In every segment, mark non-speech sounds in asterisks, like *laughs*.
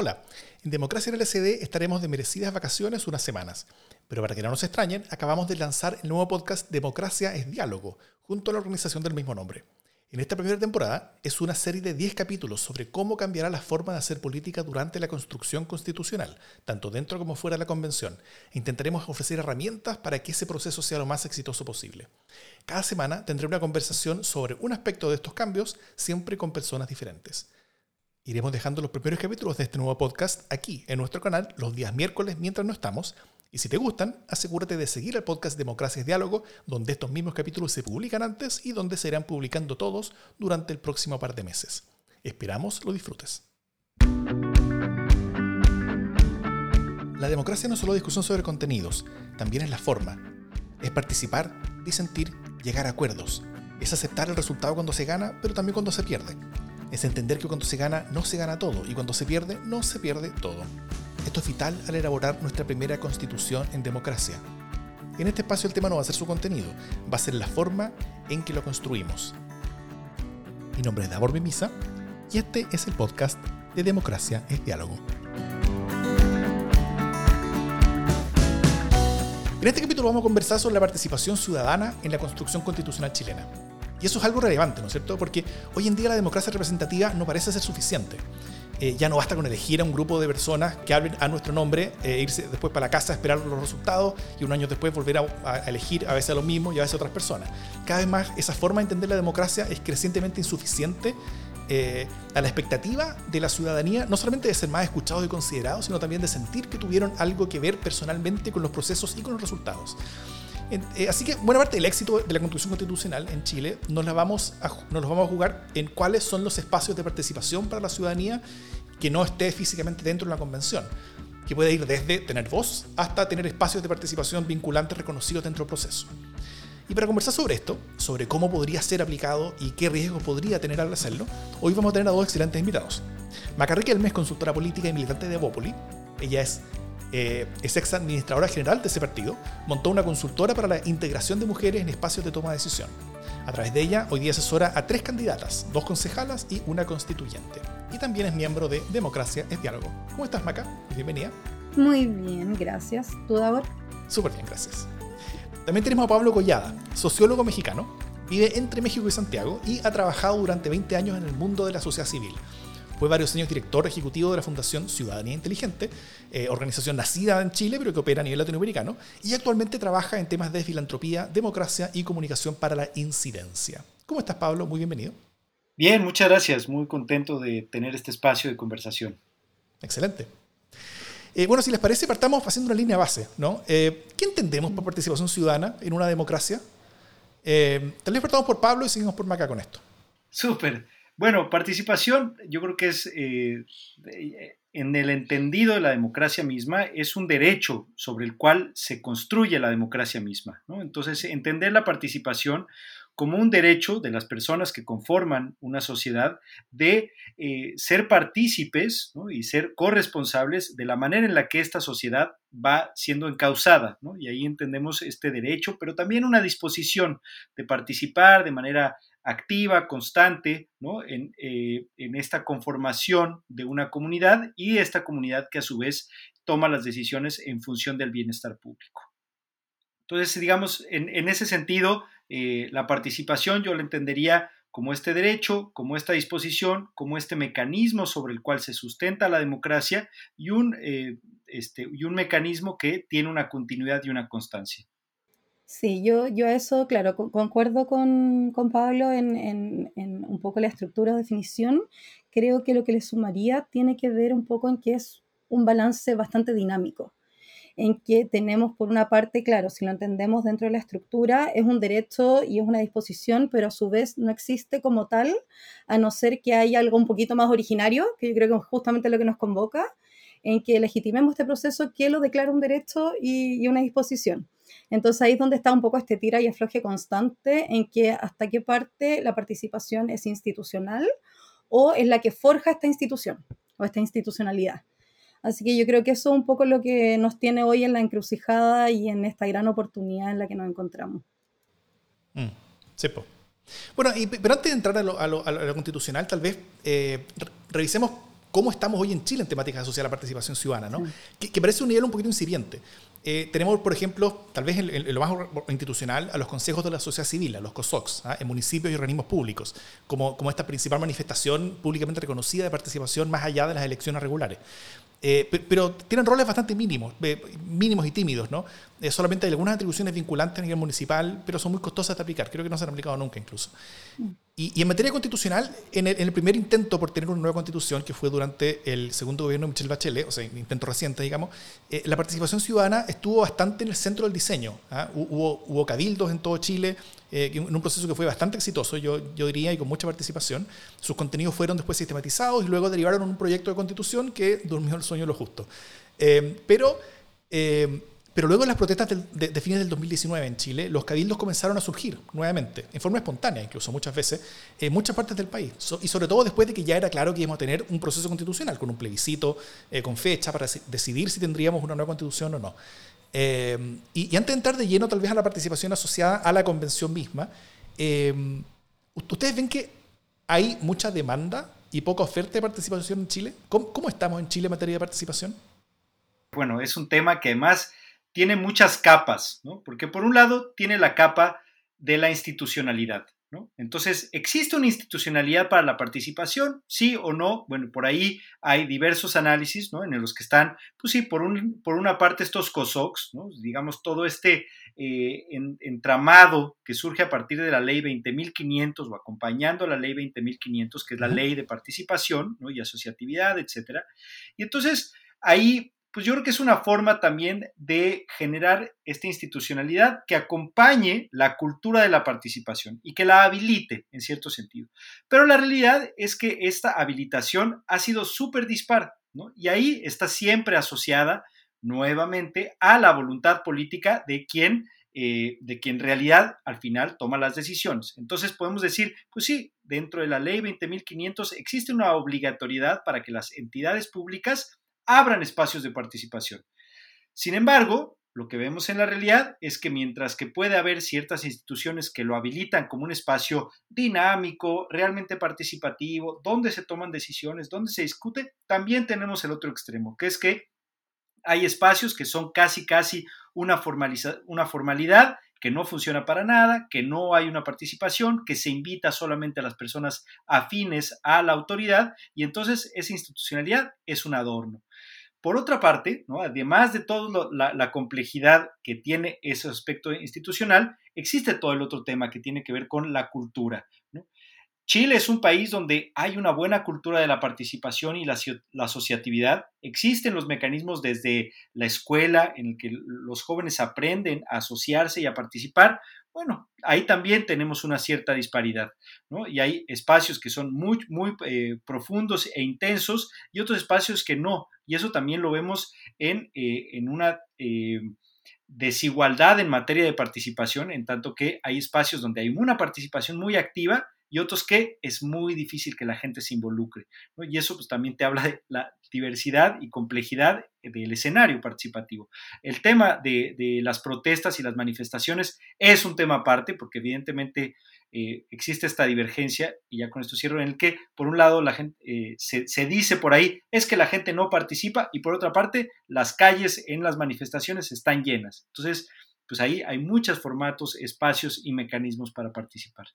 Hola, en Democracia en el SD estaremos de merecidas vacaciones unas semanas, pero para que no nos extrañen, acabamos de lanzar el nuevo podcast Democracia es Diálogo, junto a la organización del mismo nombre. En esta primera temporada es una serie de 10 capítulos sobre cómo cambiará la forma de hacer política durante la construcción constitucional, tanto dentro como fuera de la convención. Intentaremos ofrecer herramientas para que ese proceso sea lo más exitoso posible. Cada semana tendré una conversación sobre un aspecto de estos cambios, siempre con personas diferentes. Iremos dejando los primeros capítulos de este nuevo podcast aquí en nuestro canal los días miércoles mientras no estamos. Y si te gustan, asegúrate de seguir el podcast Democracia Diálogo, donde estos mismos capítulos se publican antes y donde se irán publicando todos durante el próximo par de meses. Esperamos lo disfrutes. La democracia no es solo discusión sobre contenidos, también es la forma. Es participar, disentir, llegar a acuerdos. Es aceptar el resultado cuando se gana, pero también cuando se pierde es entender que cuando se gana no se gana todo y cuando se pierde no se pierde todo. Esto es vital al elaborar nuestra primera constitución en democracia. En este espacio el tema no va a ser su contenido, va a ser la forma en que lo construimos. Mi nombre es Davor Mimisa y este es el podcast de Democracia es Diálogo. En este capítulo vamos a conversar sobre la participación ciudadana en la construcción constitucional chilena. Y eso es algo relevante, ¿no es cierto? Porque hoy en día la democracia representativa no parece ser suficiente. Eh, ya no basta con elegir a un grupo de personas que hablen a nuestro nombre, e irse después para la casa a esperar los resultados y un año después volver a, elegir a veces a los mismos y a veces a otras personas. Cada vez más esa forma de entender la democracia es crecientemente insuficiente eh, a la expectativa de la ciudadanía, no solamente de ser más escuchados y considerados, sino también de sentir que tuvieron algo que ver personalmente con los procesos y con los resultados. Eh, así que buena parte del éxito de la construcción constitucional en Chile nos, la vamos a, nos los vamos a jugar en cuáles son los espacios de participación para la ciudadanía que no esté físicamente dentro de la convención, que puede ir desde tener voz hasta tener espacios de participación vinculantes reconocidos dentro del proceso. Y para conversar sobre esto, sobre cómo podría ser aplicado y qué riesgo podría tener al hacerlo, hoy vamos a tener a dos excelentes invitados. Macarri Kelme es consultora política y militante de Bópoli. Ella es eh, es ex administradora general de ese partido, montó una consultora para la integración de mujeres en espacios de toma de decisión. A través de ella, hoy día asesora a tres candidatas, dos concejalas y una constituyente. Y también es miembro de Democracia es Diálogo. ¿Cómo estás, Maca? Bienvenida. Muy bien, gracias. ¿Tú, Davor? Súper bien, gracias. También tenemos a Pablo Collada, sociólogo mexicano, vive entre México y Santiago y ha trabajado durante 20 años en el mundo de la sociedad civil fue varios años director ejecutivo de la Fundación Ciudadanía Inteligente, eh, organización nacida en Chile pero que opera a nivel latinoamericano, y actualmente trabaja en temas de filantropía, democracia y comunicación para la incidencia. ¿Cómo estás, Pablo? Muy bienvenido. Bien, muchas gracias. Muy contento de tener este espacio de conversación. Excelente. Eh, bueno, si les parece, partamos haciendo una línea base. ¿no? Eh, ¿Qué entendemos por participación ciudadana en una democracia? tal vez partamos por Pablo y seguimos por Maca con esto. Súper. Bueno, participación, yo creo que es, eh, en el entendido de la democracia misma, es un derecho sobre el cual se construye la democracia misma. Entonces, entender la participación como un derecho de las personas que conforman una sociedad de eh, ser partícipes y ser corresponsables de la manera en la que esta sociedad va siendo encausada. Y ahí entendemos este derecho, pero también una disposición de participar de manera activa, constante, eh, en, esta conformación de una comunidad y esta comunidad que a su vez toma las decisiones en función del bienestar público. Entonces, digamos, en, ese sentido, eh, la participación yo la entendería como este derecho, como esta disposición, como este mecanismo sobre el cual se sustenta la democracia y un, eh, este, y un mecanismo que tiene una continuidad y una constancia. Sí, yo, yo eso, claro, concuerdo con, Pablo en, un poco la estructura o definición. Creo que lo que le sumaría tiene que ver un poco en que es un balance bastante dinámico, en que tenemos por una parte, claro, si lo entendemos dentro de la estructura, es un derecho y es una disposición, pero a su vez no existe como tal, a no ser que haya algo un poquito más originario, que yo creo que es justamente lo que nos convoca, en que legitimemos este proceso que lo declara un derecho y, y una disposición. Entonces ahí es donde está un poco este tira y afloje constante en que hasta qué parte la participación es institucional o es la que forja esta institución o esta institucionalidad. Así que yo creo que eso es un poco lo que nos tiene hoy en la encrucijada y en esta gran oportunidad en la que nos encontramos. Mm, Bueno, pero antes de entrar a lo, constitucional, tal vez eh, revisemos cómo estamos hoy en Chile en temáticas asociadas a la participación ciudadana, ¿no? Que, parece un nivel un poquito incipiente. Eh, tenemos, por ejemplo, tal vez en, lo más institucional, a los consejos de la sociedad civil, a los COSOCs, ¿ah? en municipios y organismos públicos, como, como esta principal manifestación públicamente reconocida de participación más allá de las elecciones regulares. Eh, pero tienen roles bastante mínimos, eh, mínimos y tímidos, ¿no? Eh, solamente hay algunas atribuciones vinculantes a nivel municipal, pero son muy costosas de aplicar. Creo que no se han aplicado nunca incluso. Mm. Y, en materia constitucional, en el, primer intento por tener una nueva constitución, que fue durante el segundo gobierno de Michelle Bachelet, o sea, intento reciente, digamos, la participación ciudadana estuvo bastante en el centro del diseño. ¿ah? Hubo, hubo cabildos en todo Chile, eh, en un proceso que fue bastante exitoso, yo, yo diría, y con mucha participación. Sus contenidos fueron después sistematizados y luego derivaron en un proyecto de constitución que durmió el sueño lo justo. Eh, pero, eh, pero luego en las protestas de, fines del 2019 en Chile, los cabildos comenzaron a surgir nuevamente, en forma espontánea incluso muchas veces, en muchas partes del país. y sobre todo después de que ya era claro que íbamos a tener un proceso constitucional, con un plebiscito, con fecha para decidir si tendríamos una nueva constitución o no. Em, y, antes de entrar de lleno tal vez a la participación asociada a la convención misma, em, ¿ustedes ven que hay mucha demanda y poca oferta de participación en Chile? ¿Cómo, estamos en Chile en materia de participación? Bueno, es un tema que además tiene muchas capas, ¿no? porque por un lado tiene la capa de la institucionalidad. Entonces, ¿existe una institucionalidad para la participación? Sí o no. Bueno, por ahí hay diversos análisis ¿no? en los que están, pues sí, por, un, por una parte estos COSOCs, ¿no? digamos, todo este eh, entramado que surge a partir de la ley 20.500 o acompañando la ley 20.500, que es la ley de participación y asociatividad, etcétera. Y entonces, ahí pues yo creo que es una forma también de generar esta institucionalidad que acompañe la cultura de la participación y que la habilite en cierto sentido. Pero la realidad es que esta habilitación ha sido súper dispar, ¿no? Y ahí está siempre asociada nuevamente a la voluntad política de quien, eh, de quien en realidad al final toma las decisiones. Entonces podemos decir, pues sí, dentro de la ley 20.500 existe una obligatoriedad para que las entidades públicas abran espacios de participación. Sin embargo, lo que vemos en la realidad es que mientras que puede haber ciertas instituciones que lo habilitan como un espacio dinámico, realmente participativo, donde se toman decisiones, donde se discute, también tenemos el otro extremo, que es que hay espacios que son casi, casi una, una formalidad que no funciona para nada, que no hay una participación, que se invita solamente a las personas afines a la autoridad y entonces esa institucionalidad es un adorno. Por otra parte, además de toda la, complejidad que tiene ese aspecto institucional, existe todo el otro tema que tiene que ver con la cultura. Chile es un país donde hay una buena cultura de la participación y la, asociatividad. Existen los mecanismos desde la escuela en el que los jóvenes aprenden a asociarse y a participar. Bueno, ahí también tenemos una cierta disparidad, ¿no? Y hay espacios que son muy, muy eh, profundos e intensos y otros espacios que no. Y eso también lo vemos en, eh, en una... Eh, desigualdad en materia de participación, en tanto que hay espacios donde hay una participación muy activa y otros que es muy difícil que la gente se involucre. Y eso pues, también te habla de la diversidad y complejidad del escenario participativo. El tema de, las protestas y las manifestaciones es un tema aparte, porque evidentemente eh, existe esta divergencia, y ya con esto cierro, en el que, por un lado, la gente, eh, se, se, dice por ahí, es que la gente no participa, y por otra parte, las calles en las manifestaciones están llenas. Entonces, pues ahí hay muchos formatos, espacios y mecanismos para participar.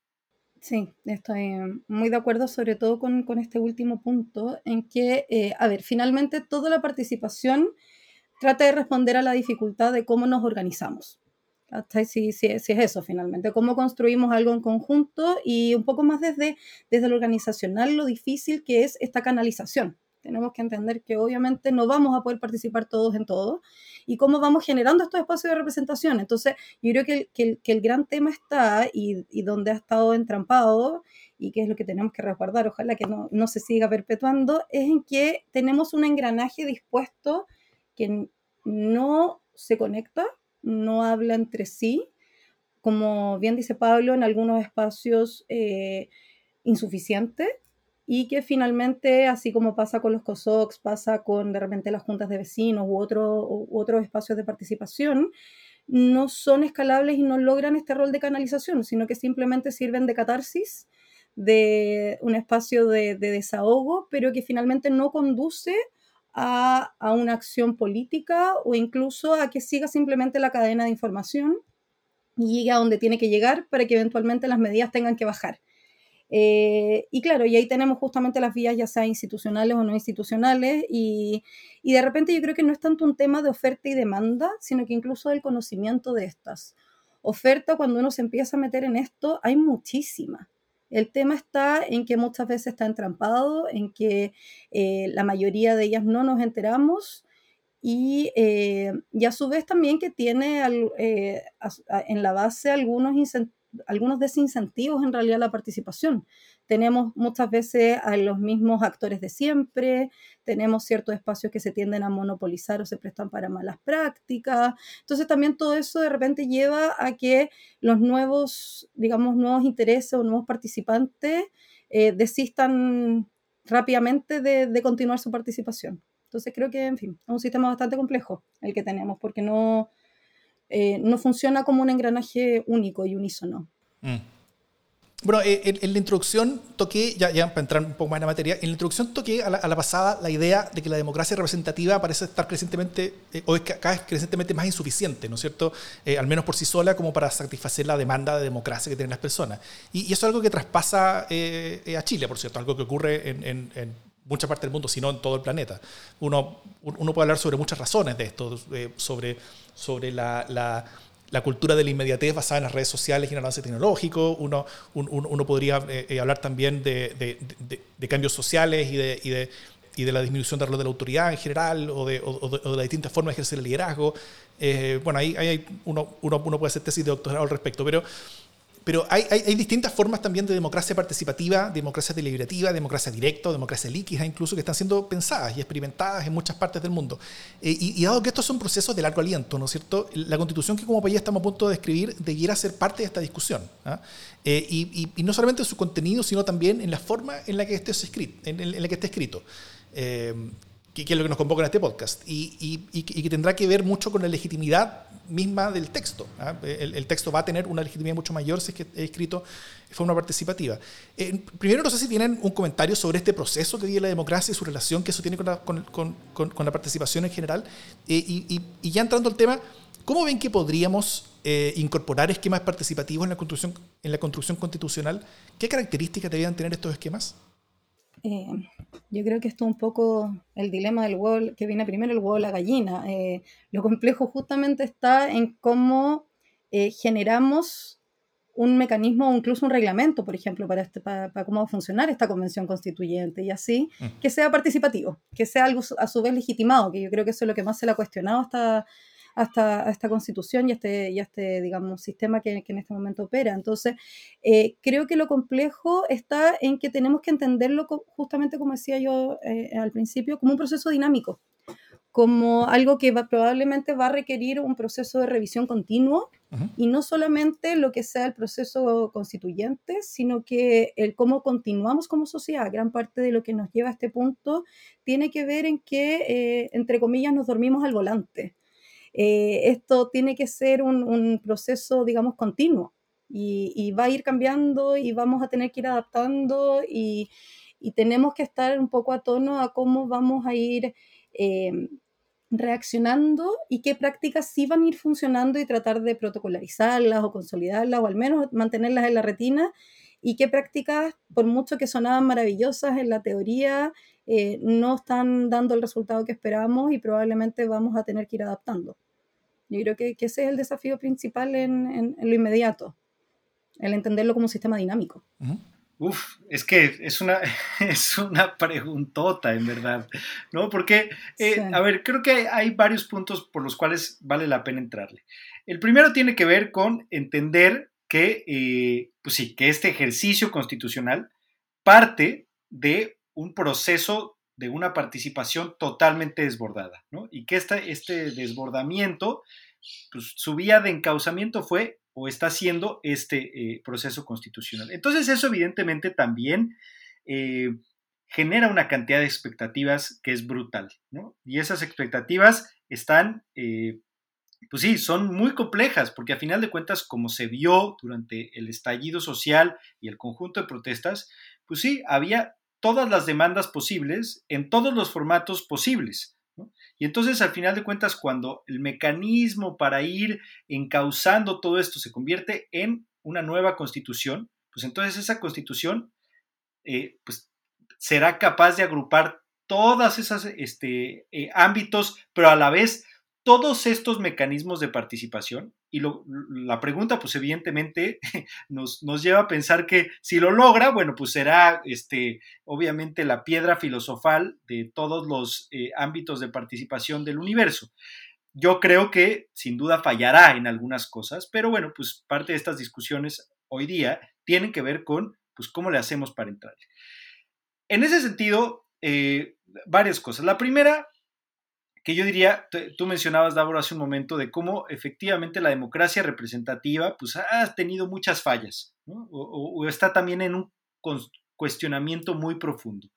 Sí, estoy muy de acuerdo, sobre todo con, este último punto, en que, eh, a ver, finalmente toda la participación trata de responder a la dificultad de cómo nos organizamos. Hasta si, si, es eso finalmente, cómo construimos algo en conjunto y un poco más desde, desde lo organizacional, lo difícil que es esta canalización. Tenemos que entender que obviamente no vamos a poder participar todos en todo y cómo vamos generando estos espacios de representación. Entonces, yo creo que el, que gran tema está y, y, donde ha estado entrampado y que es lo que tenemos que resguardar, ojalá que no, no se siga perpetuando, es en que tenemos un engranaje dispuesto que no se conecta, no habla entre sí, como bien dice Pablo, en algunos espacios eh, insuficientes y que finalmente, así como pasa con los COSOCs, pasa con de repente las juntas de vecinos u, otro, otros espacios de participación, no son escalables y no logran este rol de canalización, sino que simplemente sirven de catarsis de un espacio de, desahogo, pero que finalmente no conduce a, a, una acción política o incluso a que siga simplemente la cadena de información y llegue a donde tiene que llegar para que eventualmente las medidas tengan que bajar. Eh, y claro, y ahí tenemos justamente las vías ya sea institucionales o no institucionales y, y, de repente yo creo que no es tanto un tema de oferta y demanda, sino que incluso del conocimiento de estas. Oferta, cuando uno se empieza a meter en esto, hay muchísima. El tema está en que muchas veces está entrampado, en que eh, la mayoría de ellas no nos enteramos y, eh, y, a su vez también que tiene en la base algunos incentivos algunos desincentivos en realidad la participación. Tenemos muchas veces a los mismos actores de siempre, tenemos ciertos espacios que se tienden a monopolizar o se prestan para malas prácticas. Entonces también todo eso de repente lleva a que los nuevos, digamos, nuevos intereses o nuevos participantes eh, desistan rápidamente de, continuar su participación. Entonces creo que, en fin, es un sistema bastante complejo el que tenemos, porque no, eh, no funciona como un engranaje único y unísono. Mm. Bueno, eh, en, la introducción toqué, ya, ya, para entrar un poco más en la materia, en la introducción toqué a la, pasada la idea de que la democracia representativa parece estar crecientemente, eh, o es cada vez crecientemente más insuficiente, ¿no es cierto? al menos por sí sola, como para satisfacer la demanda de democracia que tienen las personas. Y, eso es algo que traspasa a Chile, por cierto, algo que ocurre en, en mucha parte del mundo, sino en todo el planeta. Uno, uno puede hablar sobre muchas razones de esto, sobre sobre la, la, cultura de la inmediatez basada en las redes sociales y en el avance tecnológico. Uno, uno podría eh, eh, hablar también de, de, de, cambios sociales y de, y de, y de la disminución del rol de la autoridad en general o de, o, de las distintas formas de ejercer el liderazgo. Eh, bueno, ahí, ahí uno, uno, uno, puede hacer tesis de doctorado al respecto, pero pero hay, hay, distintas formas también de democracia participativa, democracia deliberativa, democracia directa, democracia líquida incluso, que están siendo pensadas y experimentadas en muchas partes del mundo. Eh, y, dado que estos son procesos de largo aliento, ¿no es cierto? La constitución que como país estamos a punto de escribir debiera ser parte de esta discusión. ¿ah? Eh, y, no solamente en su contenido, sino también en la forma en la que esté escrito. En, la que esté escrito. Eh, que, es lo que nos convoca en este podcast, y, que tendrá que ver mucho con la legitimidad misma del texto. ¿ah? El, texto va a tener una legitimidad mucho mayor si es que es escrito de forma participativa. Eh, primero, no sé si tienen un comentario sobre este proceso que vive la democracia y su relación que eso tiene con la, con, con, la participación en general. Eh, y, ya entrando al tema, ¿cómo ven que podríamos eh, incorporar esquemas participativos en la, construcción, en la construcción constitucional? ¿Qué características deberían tener estos esquemas? Eh, yo creo que esto es un poco el dilema del huevo, que viene primero el huevo o la gallina. Eh, lo complejo justamente está en cómo eh, generamos un mecanismo o incluso un reglamento, por ejemplo, para, este, para, cómo va a funcionar esta convención constituyente y así, mm. que sea participativo, que sea algo a su vez legitimado, que yo creo que eso es lo que más se le ha cuestionado hasta hasta esta constitución y este, y este digamos, sistema que, en este momento opera. Entonces, eh, creo que lo complejo está en que tenemos que entenderlo justamente, como decía yo eh, al principio, como un proceso dinámico como algo que va, probablemente va a requerir un proceso de revisión continuo y no solamente lo que sea el proceso constituyente, sino que el cómo continuamos como sociedad. Gran parte de lo que nos lleva a este punto tiene que ver en que, eh, entre comillas, nos dormimos al volante. Eh, esto tiene que ser un, proceso, digamos, continuo y, va a ir cambiando y vamos a tener que ir adaptando y, tenemos que estar un poco a tono a cómo vamos a ir eh, reaccionando y qué prácticas sí van a ir funcionando y tratar de protocolarizarlas o consolidarlas o al menos mantenerlas en la retina y qué prácticas, por mucho que sonaban maravillosas en la teoría, eh, no están dando el resultado que esperábamos y probablemente vamos a tener que ir adaptando. Yo creo que, ese es el desafío principal en, lo inmediato, el entenderlo como un sistema dinámico. Uf, es que es una, *laughs* es una preguntota, en verdad, ¿no? Porque, eh, a ver, creo que hay varios puntos por los cuales vale la pena entrarle. El primero tiene que ver con entender que, eh, pues sí, que este ejercicio constitucional parte de un proceso de una participación totalmente desbordada, ¿no? Y que este desbordamiento, pues, su vía de encauzamiento fue o está siendo este eh, proceso constitucional. Entonces eso evidentemente también eh, genera una cantidad de expectativas que es brutal, ¿no? Y esas expectativas están, pues sí, son muy complejas, porque a final de cuentas, como se vio durante el estallido social y el conjunto de protestas, pues sí, había todas las demandas posibles en todos los formatos posibles. Y entonces, al final de cuentas, cuando el mecanismo para ir encauzando todo esto se convierte en una nueva constitución, pues entonces esa constitución eh, pues, será capaz de agrupar todos esos este, eh, ámbitos, pero a la vez todos estos mecanismos de participación. Y la pregunta, pues evidentemente, *laughs* nos, nos, lleva a pensar que si lo logra, bueno, pues será este, obviamente la piedra filosofal de todos los eh, ámbitos de participación del universo. Yo creo que sin duda fallará en algunas cosas, pero bueno, pues parte de estas discusiones hoy día tienen que ver con, pues, cómo le hacemos para entrar. En ese sentido, eh, varias cosas. La primera, que yo diría, tú mencionabas, Davor, hace un momento, de cómo efectivamente la democracia representativa pues, ha tenido muchas fallas, o, está también en un cuestionamiento muy profundo.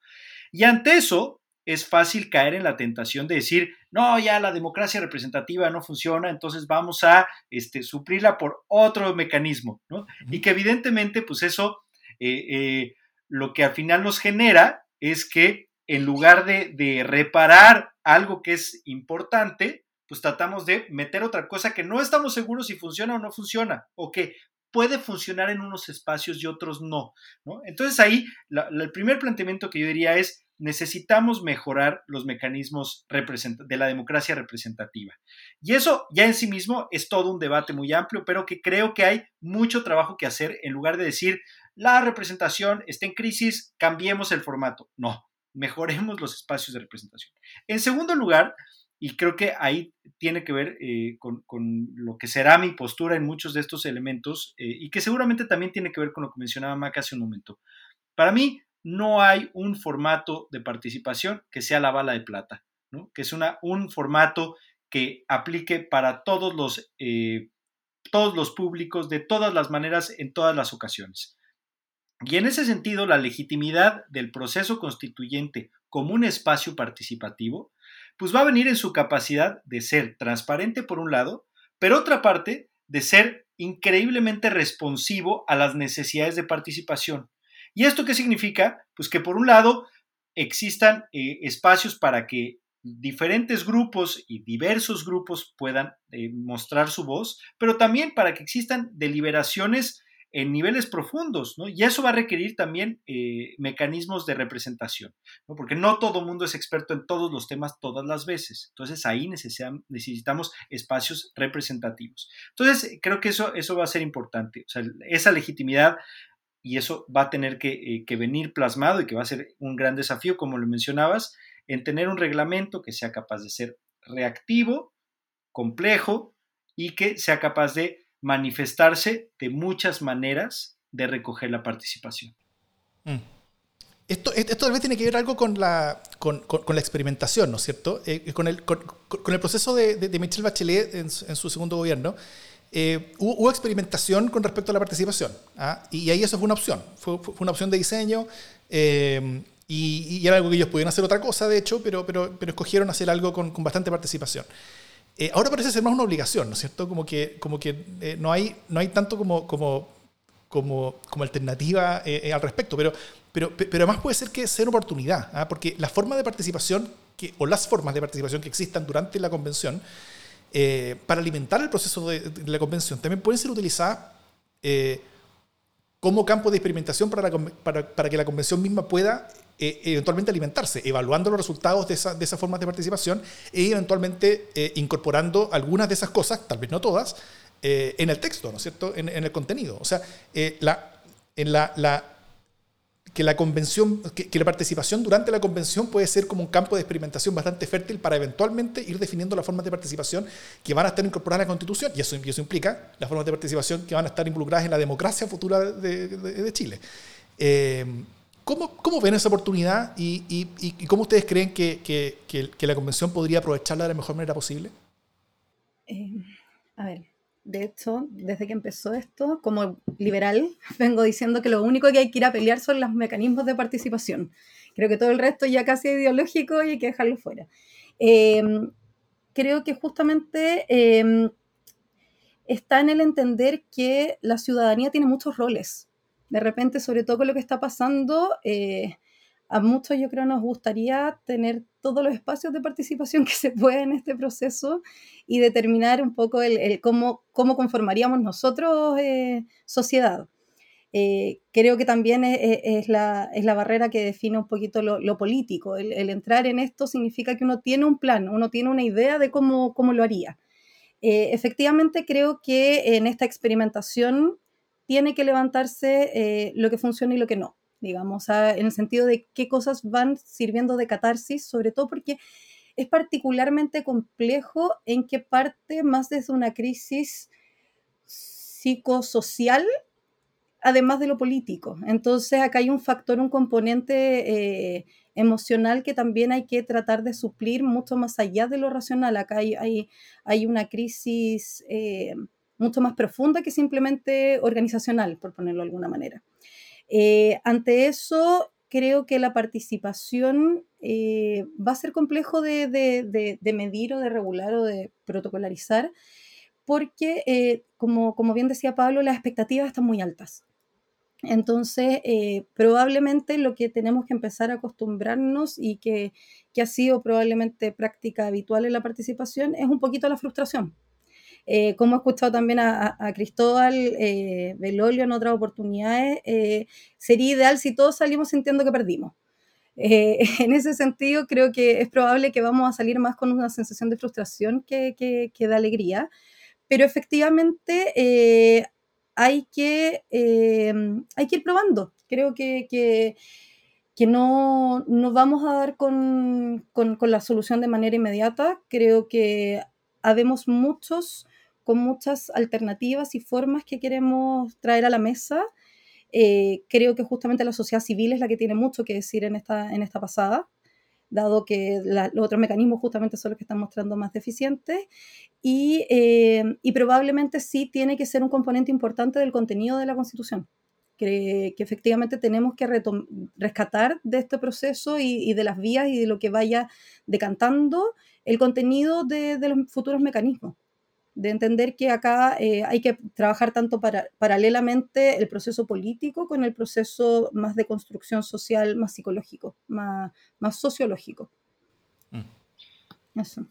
Y ante eso, es fácil caer en la tentación de decir, no, ya la democracia representativa no funciona, entonces vamos a este, suplirla por otro mecanismo, ¿no? Y que evidentemente, pues eso, eh, eh, lo que al final nos genera es que en lugar de, de reparar algo que es importante, pues tratamos de meter otra cosa que no estamos seguros si funciona o no funciona, o que puede funcionar en unos espacios y otros no. Entonces ahí el primer planteamiento que yo diría es, necesitamos mejorar los mecanismos de la democracia representativa. Y eso ya en sí mismo es todo un debate muy amplio, pero que creo que hay mucho trabajo que hacer en lugar de decir, la representación está en crisis, cambiemos el formato. No, mejoremos los espacios de representación. En segundo lugar, y creo que ahí tiene que ver eh, con, lo que será mi postura en muchos de estos elementos eh, y que seguramente también tiene que ver con lo que mencionaba Mac hace un momento. Para mí, no hay un formato de participación que sea la bala de plata, que es una, un formato que aplique para todos los, eh, todos los públicos, de todas las maneras, en todas las ocasiones. Y en ese sentido, la legitimidad del proceso constituyente como un espacio participativo, pues va a venir en su capacidad de ser transparente por un lado, pero otra parte, de ser increíblemente responsivo a las necesidades de participación. ¿Y esto qué significa? Pues que por un lado existan eh, espacios para que diferentes grupos y diversos grupos puedan eh, mostrar su voz, pero también para que existan deliberaciones en niveles profundos, ¿no? Y eso va a requerir también eh, mecanismos de representación, ¿no? Porque no todo mundo es experto en todos los temas todas las veces. Entonces ahí necesitamos espacios representativos. Entonces creo que eso, eso va a ser importante. O sea, esa legitimidad y eso va a tener que, eh, que venir plasmado y que va a ser un gran desafío, como lo mencionabas, en tener un reglamento que sea capaz de ser reactivo, complejo y que sea capaz de manifestarse de muchas maneras de recoger la participación. Mm. Esto, esto también tiene que ver algo con la, con, la experimentación, ¿no es cierto? Eh, con, el, con, el proceso de, de, Michelle Bachelet en, su segundo gobierno, eh, hubo, experimentación con respecto a la participación. ¿ah? Y, ahí eso fue una opción, fue, fue una opción de diseño. Eh, y, y, era algo que ellos podían hacer otra cosa, de hecho, pero, pero, pero escogieron hacer algo con, con bastante participación. Eh, ahora parece ser más una obligación, ¿no es cierto? Como que, eh, no, hay, no hay tanto como, como, como, alternativa eh, al respecto, pero, pero, pero además puede ser que sea una oportunidad, ¿ah? porque la forma de participación o las formas de participación que existan durante la convención para alimentar el proceso de, la convención también pueden ser utilizadas como campo de experimentación para, para, para que la convención misma pueda eh, eventualmente alimentarse, evaluando los resultados de, esa, de esas formas de participación y eventualmente eh, incorporando algunas de esas cosas, tal vez no todas, eh, en el texto, ¿no es cierto?, en, el contenido. O sea, la, en la, la, que la convención, que, la participación durante la convención puede ser como un campo de experimentación bastante fértil para eventualmente ir definiendo las formas de participación que van a estar incorporadas en la Constitución, y eso, eso implica las formas de participación que van a estar involucradas en la democracia futura de, de, Chile. ¿Cómo, ven esa oportunidad y, cómo ustedes creen que, la convención podría aprovecharla de la mejor manera posible? Eh, a ver, de hecho, desde que empezó esto, como liberal, *laughs* vengo diciendo que lo único que hay que ir a pelear son los mecanismos de participación. Creo que todo el resto ya casi es ideológico y hay que dejarlo fuera. Eh, creo que justamente em, está en el entender que la ciudadanía tiene muchos roles. De repente, sobre todo con lo que está pasando, eh, a muchos yo creo nos gustaría tener todos los espacios de participación *laughs* que se pueda en este proceso y determinar un poco el, cómo, cómo, conformaríamos nosotros eh, sociedad. Eh, creo que también es, la, es, la, barrera que define un poquito lo, político. El, entrar en esto significa que uno tiene un plan, uno tiene una idea de cómo, cómo lo haría. Efectivamente, creo que en esta experimentación tiene que levantarse lo que funciona y lo que no digamos, en el sentido de qué cosas van sirviendo de catarsis, sobre todo porque es particularmente complejo en qué parte más desde una crisis psicosocial, además de lo político. Entonces acá hay un factor, un componente eh, emocional que también hay que tratar de suplir mucho más allá de lo racional. Acá hay, hay, una crisis eh, mucho más profunda que simplemente organizacional, por ponerlo de alguna manera. Eh, ante eso, creo que la participación eh, va a ser complejo de, medir o de regular o de protocolarizar, porque, eh, como, como, bien decía Pablo, las expectativas están muy altas. Entonces, probablemente lo que tenemos que empezar a acostumbrarnos y que, que ha sido probablemente práctica habitual en la participación es un poquito la frustración eh, como he escuchado también a, Cristóbal eh, Belolio en otras oportunidades, eh, sería ideal si todos salimos sintiendo que perdimos. *laughs* en ese sentido, creo que es probable que vamos a salir más con una sensación de frustración que, que, de alegría, pero efectivamente hay, que, hay que ir probando. Creo que, que no, no, vamos a dar con, con, la solución de manera inmediata. Creo que habemos muchos con muchas alternativas y formas que queremos traer a la mesa. Eh, creo que justamente la sociedad civil es la que tiene mucho que decir en esta, en esta pasada, dado que los otros mecanismos justamente son los que están mostrando más deficientes, y, eh, y, probablemente sí tiene que ser un componente importante del contenido de la Constitución. Que, que efectivamente tenemos que rescatar de este proceso y, y, de las vías y de lo que vaya decantando el contenido de, de los futuros mecanismos de entender que acá eh, hay que trabajar tanto para, paralelamente el proceso político con el proceso más de construcción social, más psicológico, más, más sociológico. Mm. Eso.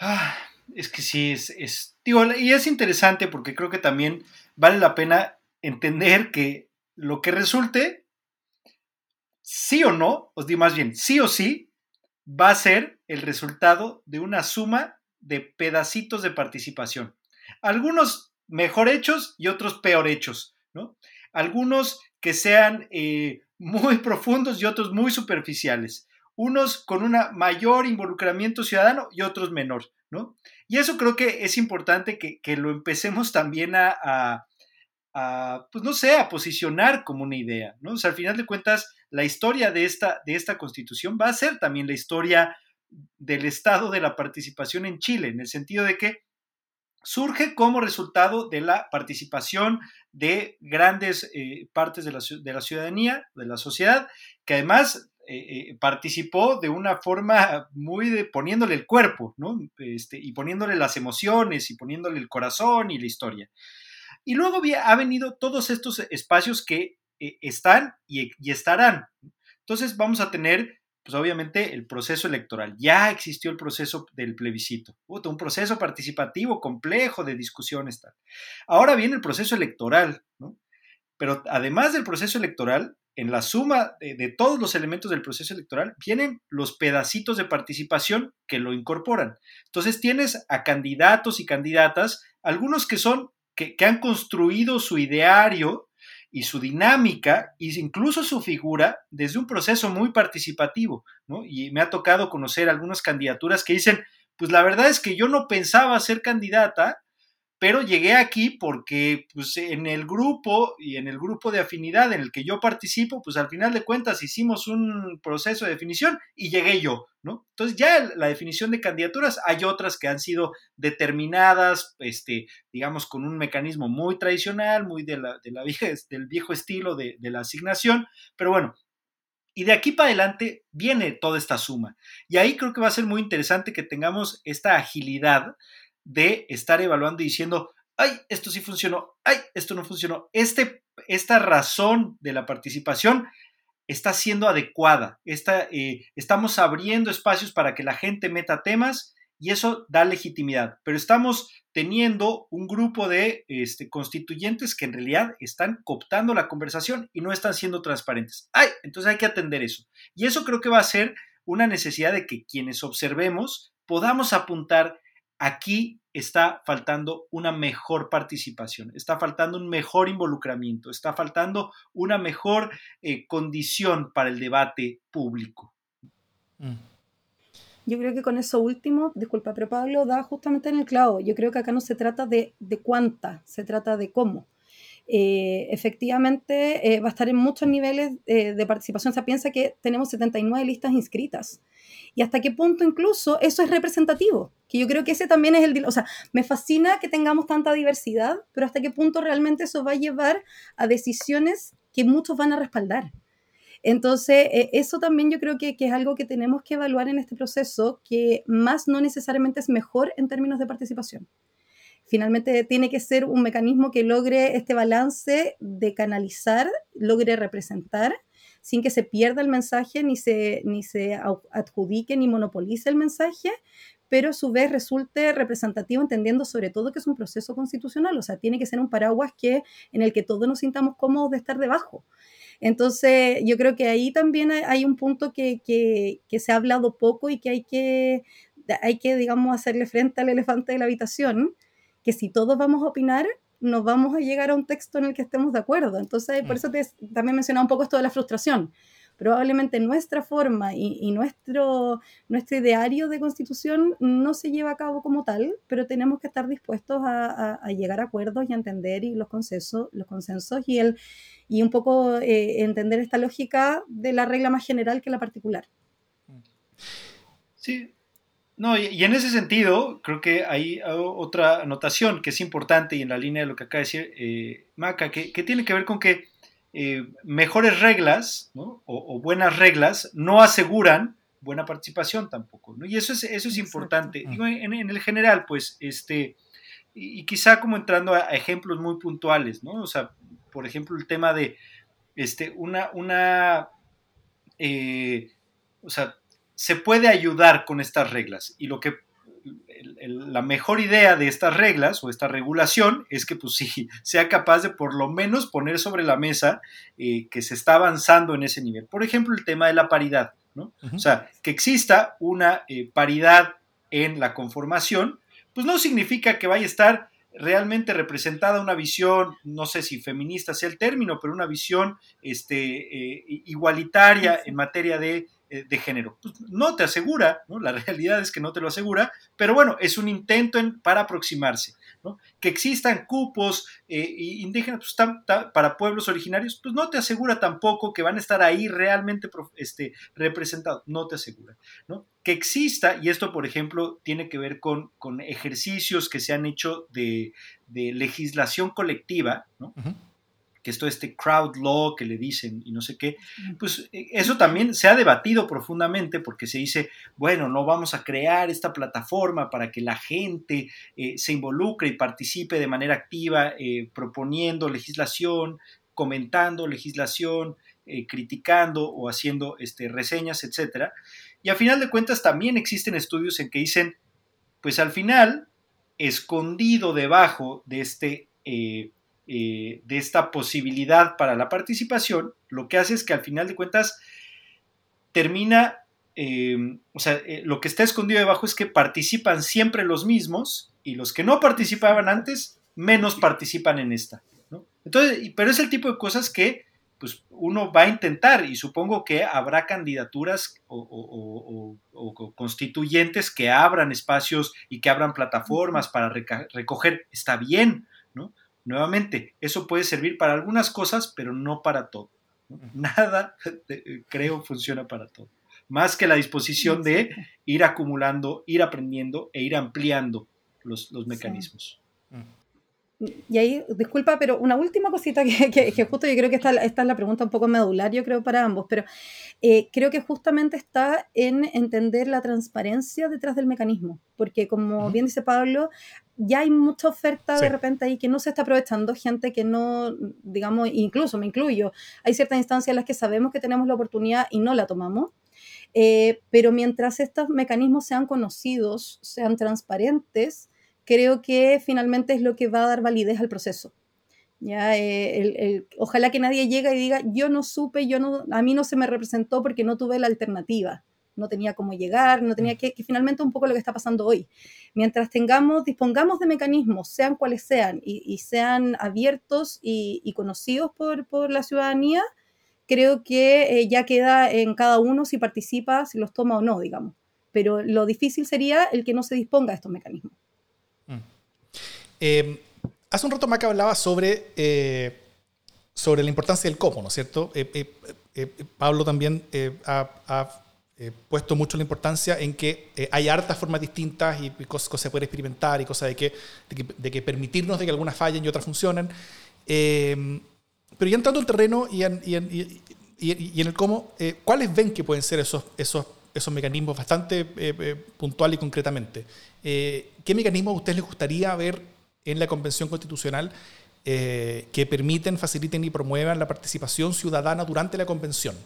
Ah, es que sí, es, es y es interesante porque creo que también vale la pena entender que lo que resulte, sí o no, os digo más bien, sí o sí, va a ser el resultado de una suma de pedacitos de participación. Algunos mejor hechos y otros peor hechos, ¿no? Algunos que sean eh, *laughs* muy profundos y otros muy superficiales. Unos con un mayor involucramiento ciudadano y otros menor, ¿no? Y eso creo que es importante que, lo empecemos también a, pues no sé, a posicionar como una idea, ¿no? O sea, al final de cuentas, la historia de esta, de esta constitución va a ser también la historia del estado de la participación en Chile, en el sentido de que surge como resultado de la participación de grandes eh, partes de la, ciudadanía, de la sociedad, que además eh, eh, participó de una forma muy de poniéndole el cuerpo, ¿no? Este, y poniéndole las emociones y poniéndole el corazón y la historia. Y luego ha venido todos estos espacios que están y, y estarán. Entonces vamos a tener pues obviamente el proceso electoral. Ya existió el proceso del plebiscito, un proceso participativo complejo de discusiones. Tal. Ahora viene el proceso electoral. Pero además del proceso electoral, en la suma de, todos los elementos del proceso electoral, vienen los pedacitos de participación que lo incorporan. Entonces tienes a candidatos y candidatas, algunos que son, que han construido su ideario y su dinámica e incluso su figura desde un proceso muy participativo, ¿no? Y me ha tocado conocer algunas candidaturas que dicen, pues la verdad es que yo no pensaba ser candidata, pero llegué aquí porque pues, en el grupo y en el grupo de afinidad en el que yo participo, pues al final de cuentas hicimos un proceso de definición y llegué yo, ¿no? Entonces ya la definición de candidaturas hay otras que han sido determinadas, este, digamos, con un mecanismo muy tradicional, muy de la, vieja, *laughs* del viejo estilo de la asignación, pero bueno, Y de aquí para adelante viene toda esta suma. Y ahí creo que va a ser muy interesante que tengamos esta agilidad de estar evaluando y diciendo, ay, esto sí funcionó, ay, esto no funcionó. Este, esta razón de la participación está siendo adecuada. Eh, estamos abriendo espacios para que la gente meta temas y eso da legitimidad. Pero estamos teniendo un grupo de este, constituyentes que en realidad están cooptando la conversación y no están siendo transparentes. Ay, entonces hay que atender eso. Y eso creo que va a ser una necesidad de que quienes observemos podamos apuntar aquí está faltando una mejor participación, está faltando un mejor involucramiento, está faltando una mejor eh, condición para el debate público. Mm. Yo creo que con eso último, disculpa, pero Pablo da justamente en el clavo. Yo creo que acá no se trata de, de cuánta, se trata de cómo. Eh, efectivamente eh, va a estar en muchos niveles de participación. Se piensa que tenemos 79 listas inscritas y hasta qué punto incluso eso es representativo, que yo creo que ese también es el, o sea, me fascina que tengamos tanta diversidad, pero hasta qué punto realmente eso va a llevar a decisiones que muchos van a respaldar. Entonces, eh, eso también yo creo que, que, es algo que tenemos que evaluar en este proceso, que más no necesariamente es mejor en términos de participación. Finalmente tiene que ser un mecanismo que logre este balance de canalizar, logre representar sin que se pierda el mensaje, ni se, ni se adjudique ni monopolice el mensaje, pero a su vez resulte representativo, entendiendo sobre todo que es un proceso constitucional, o sea, tiene que ser un paraguas que, en el que todos nos sintamos cómodos de estar debajo. Entonces, yo creo que ahí también hay un punto que, que, que se ha hablado poco y que hay que, hay que, digamos, hacerle frente al elefante de la habitación, que si todos vamos a opinar, no vamos a llegar a un texto en el que estemos de acuerdo. Entonces, por mm. eso te, también mencionaba un poco esto de la frustración. Probablemente nuestra forma y, nuestro, nuestro ideario de constitución no se lleva a cabo como tal, pero tenemos que estar dispuestos a, llegar a acuerdos y a entender y los consensos, los consensos y, el, y un poco eh, entender esta lógica de la regla más general que la particular. Sí, no, y, en ese sentido, creo que hay otra anotación que es importante y en la línea de lo que acaba de decir eh, Maca, que, tiene que ver con que eh, mejores reglas o, buenas reglas no aseguran buena participación tampoco, ¿no? Y eso es, eso es importante. Digo, en, el general, pues, este, y, quizá como entrando a, ejemplos muy puntuales, ¿no? O sea, por ejemplo, el tema de, este, una, una, eh, o sea, se puede ayudar con estas reglas. Y lo que la mejor idea de estas reglas o esta regulación es que pues *laughs* sí, sea capaz de por lo menos poner sobre la mesa eh, que se está avanzando en ese nivel. Por ejemplo, el tema de la paridad, ¿no? O sea, que exista una eh, paridad en la conformación, pues no significa que vaya a estar realmente representada una visión, no sé si feminista sea el término, pero una visión este, eh, igualitaria en materia de de género. Pues, no te asegura, ¿no? la realidad es que no te lo asegura, pero bueno, es un intento para aproximarse. Que existan cupos eh, indígenas pues, para pueblos originarios, pues no te asegura tampoco que van a estar ahí realmente este, representados, no te asegura. Que exista, y esto por ejemplo tiene que ver con, con ejercicios que se han hecho de, de legislación colectiva, ¿no? Que esto este crowd law que le dicen y no sé qué, pues eh, eso también se ha debatido profundamente porque se dice, bueno, no vamos a crear esta plataforma para que la gente eh, se involucre y participe de manera activa eh, proponiendo legislación, comentando legislación, criticando o haciendo este, reseñas, etc. Y a final de cuentas también existen estudios en que dicen, pues al final, escondido debajo de este eh, de esta posibilidad para la participación, lo que hace es que al final de cuentas termina, eh, o sea, eh, lo que está escondido debajo es que participan siempre los mismos y los que no participaban antes, menos participan en esta. Entonces, pero es el tipo de cosas que pues, uno va a intentar y supongo que habrá candidaturas o, constituyentes que abran espacios y que abran plataformas para recoger, está bien. Nuevamente, eso puede servir para algunas cosas, pero no para todo. Nada, *laughs* creo, funciona para todo. Más que la disposición de ir acumulando, ir aprendiendo e ir ampliando los, mecanismos. Y ahí, disculpa, pero una última cosita que, que, justo yo creo que esta, esta, es la pregunta un poco medular, yo creo, para ambos, pero eh, creo que justamente está en entender la transparencia detrás del mecanismo, porque como bien dice Pablo, ya hay mucha oferta de repente ahí que no se está aprovechando, gente que no, digamos, incluso me incluyo, hay ciertas instancias en las que sabemos que tenemos la oportunidad y no la tomamos. Eh, pero mientras estos mecanismos sean conocidos, sean transparentes, creo que finalmente es lo que va a dar validez al proceso. ¿ya? Eh, ojalá que nadie llegue y diga, yo no supe, yo no, a mí no se me representó porque no tuve la alternativa, no tenía cómo llegar, no tenía que, que finalmente un poco lo que está pasando hoy. Mientras tengamos, dispongamos de mecanismos, sean cuales sean, y, sean abiertos y, conocidos por, por, la ciudadanía, creo que eh, ya queda en cada uno si participa, si los toma o no, digamos. Pero lo difícil sería el que no se disponga de estos mecanismos. Eh, hace un rato Maca hablaba sobre, eh, sobre la importancia del cómo, ¿no es cierto? Eh, Pablo también ha, puesto mucho la importancia en que hay hartas formas distintas y, cosas que se puede experimentar y cosas de que, de que, permitirnos de que algunas fallen y otras funcionen. pero ya entrando en terreno y en, el cómo, ¿cuáles ven que pueden ser esos, esos, esos mecanismos bastante puntual y concretamente? ¿Qué mecanismos a ustedes les gustaría ver en la Convención Constitucional eh, que permiten, faciliten y promuevan la participación ciudadana durante la convención.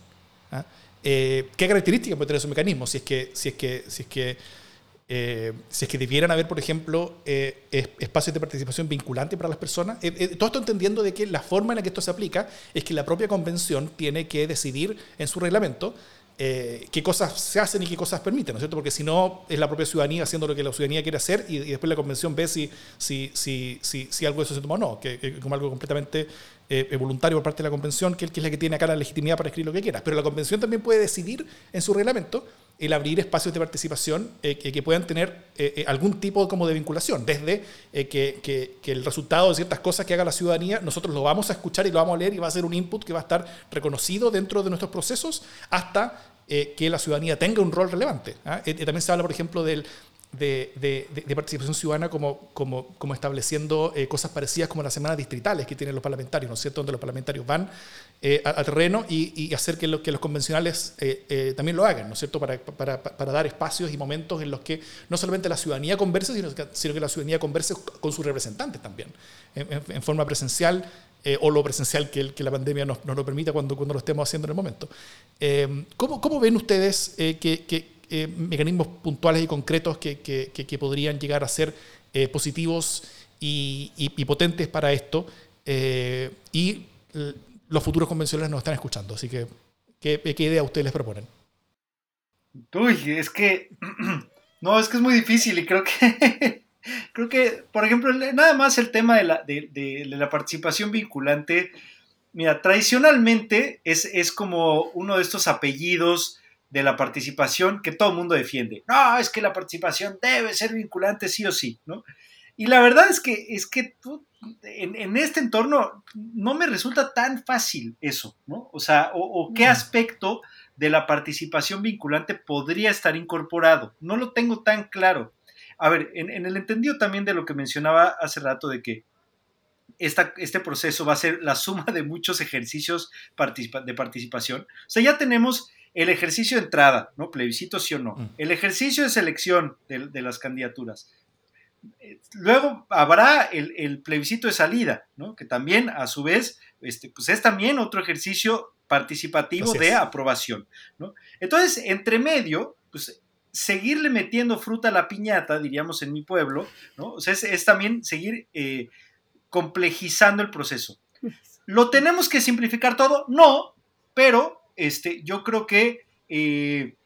¿ah? Eh, ¿Qué características puede tener esos mecanismos? Si es que, si es que, si es que, eh, si es que debieran haber, por ejemplo, espacios de participación vinculantes para las personas. todo esto entendiendo de que la forma en la que esto se aplica es que la propia convención tiene que decidir en su reglamento eh, qué cosas se hacen y qué cosas permiten, ¿no es cierto? Porque si no, es la propia ciudadanía haciendo lo que la ciudadanía quiere hacer y, después la convención ve si, si, si, si, algo de eso se toma o no, que, como algo completamente eh, voluntario por parte de la convención, que, que, es la que tiene acá la legitimidad para escribir lo que quiera. Pero la convención también puede decidir en su reglamento el abrir espacios de participación eh, que, puedan tener algún tipo como de vinculación, desde que, que, el resultado de ciertas cosas que haga la ciudadanía, nosotros lo vamos a escuchar y lo vamos a leer y va a ser un input que va a estar reconocido dentro de nuestros procesos, hasta eh, que la ciudadanía tenga un rol relevante. ¿ah? Eh, también se habla, por ejemplo, del, de, de, participación ciudadana como, como, como estableciendo eh, cosas parecidas como las semanas distritales que tienen los parlamentarios, ¿no es cierto? Donde los parlamentarios van a, terreno y, y, hacer que, lo, que los convencionales también lo hagan, ¿no es cierto? Para, para, para, dar espacios y momentos en los que no solamente la ciudadanía converse, sino que, sino que la ciudadanía converse con sus representantes también, en forma presencial eh, o lo presencial que, que la pandemia nos, nos, lo permita cuando, cuando lo estemos haciendo en el momento. Eh, ¿cómo, ¿cómo, ven ustedes eh, que, mecanismos puntuales y concretos que, que, podrían llegar a ser positivos y, y, potentes para esto? y los futuros convencionales nos están escuchando, así que, ¿qué, qué idea ustedes les proponen? Uy, es que... *clears throat* No, es que es muy difícil y creo que *laughs* Creo que, por ejemplo, nada más el tema de la, de, la participación vinculante, mira, tradicionalmente es, es, como uno de estos apellidos de la participación que todo el mundo defiende. No, es que la participación debe ser vinculante sí o sí, ¿no? Y la verdad es que, es que tú, en, este entorno no me resulta tan fácil eso, ¿no? O sea, o qué aspecto de la participación vinculante podría estar incorporado. No lo tengo tan claro. A ver, en, el entendido también de lo que mencionaba hace rato de que este proceso va a ser la suma de muchos ejercicios de participación. O sea, ya tenemos el ejercicio de entrada, ¿no? Plebiscito sí o no. Mm. El ejercicio de selección de, las candidaturas. Luego habrá el, plebiscito de salida, ¿no? Que también, a su vez, este, pues es también otro ejercicio participativo de aprobación, ¿no? Entonces, entre medio, pues seguirle metiendo fruta a la piñata, diríamos en mi pueblo, ¿no? O sea, es, también seguir eh, complejizando el proceso. *laughs* ¿Lo tenemos que simplificar todo? No, pero este, yo creo que eh,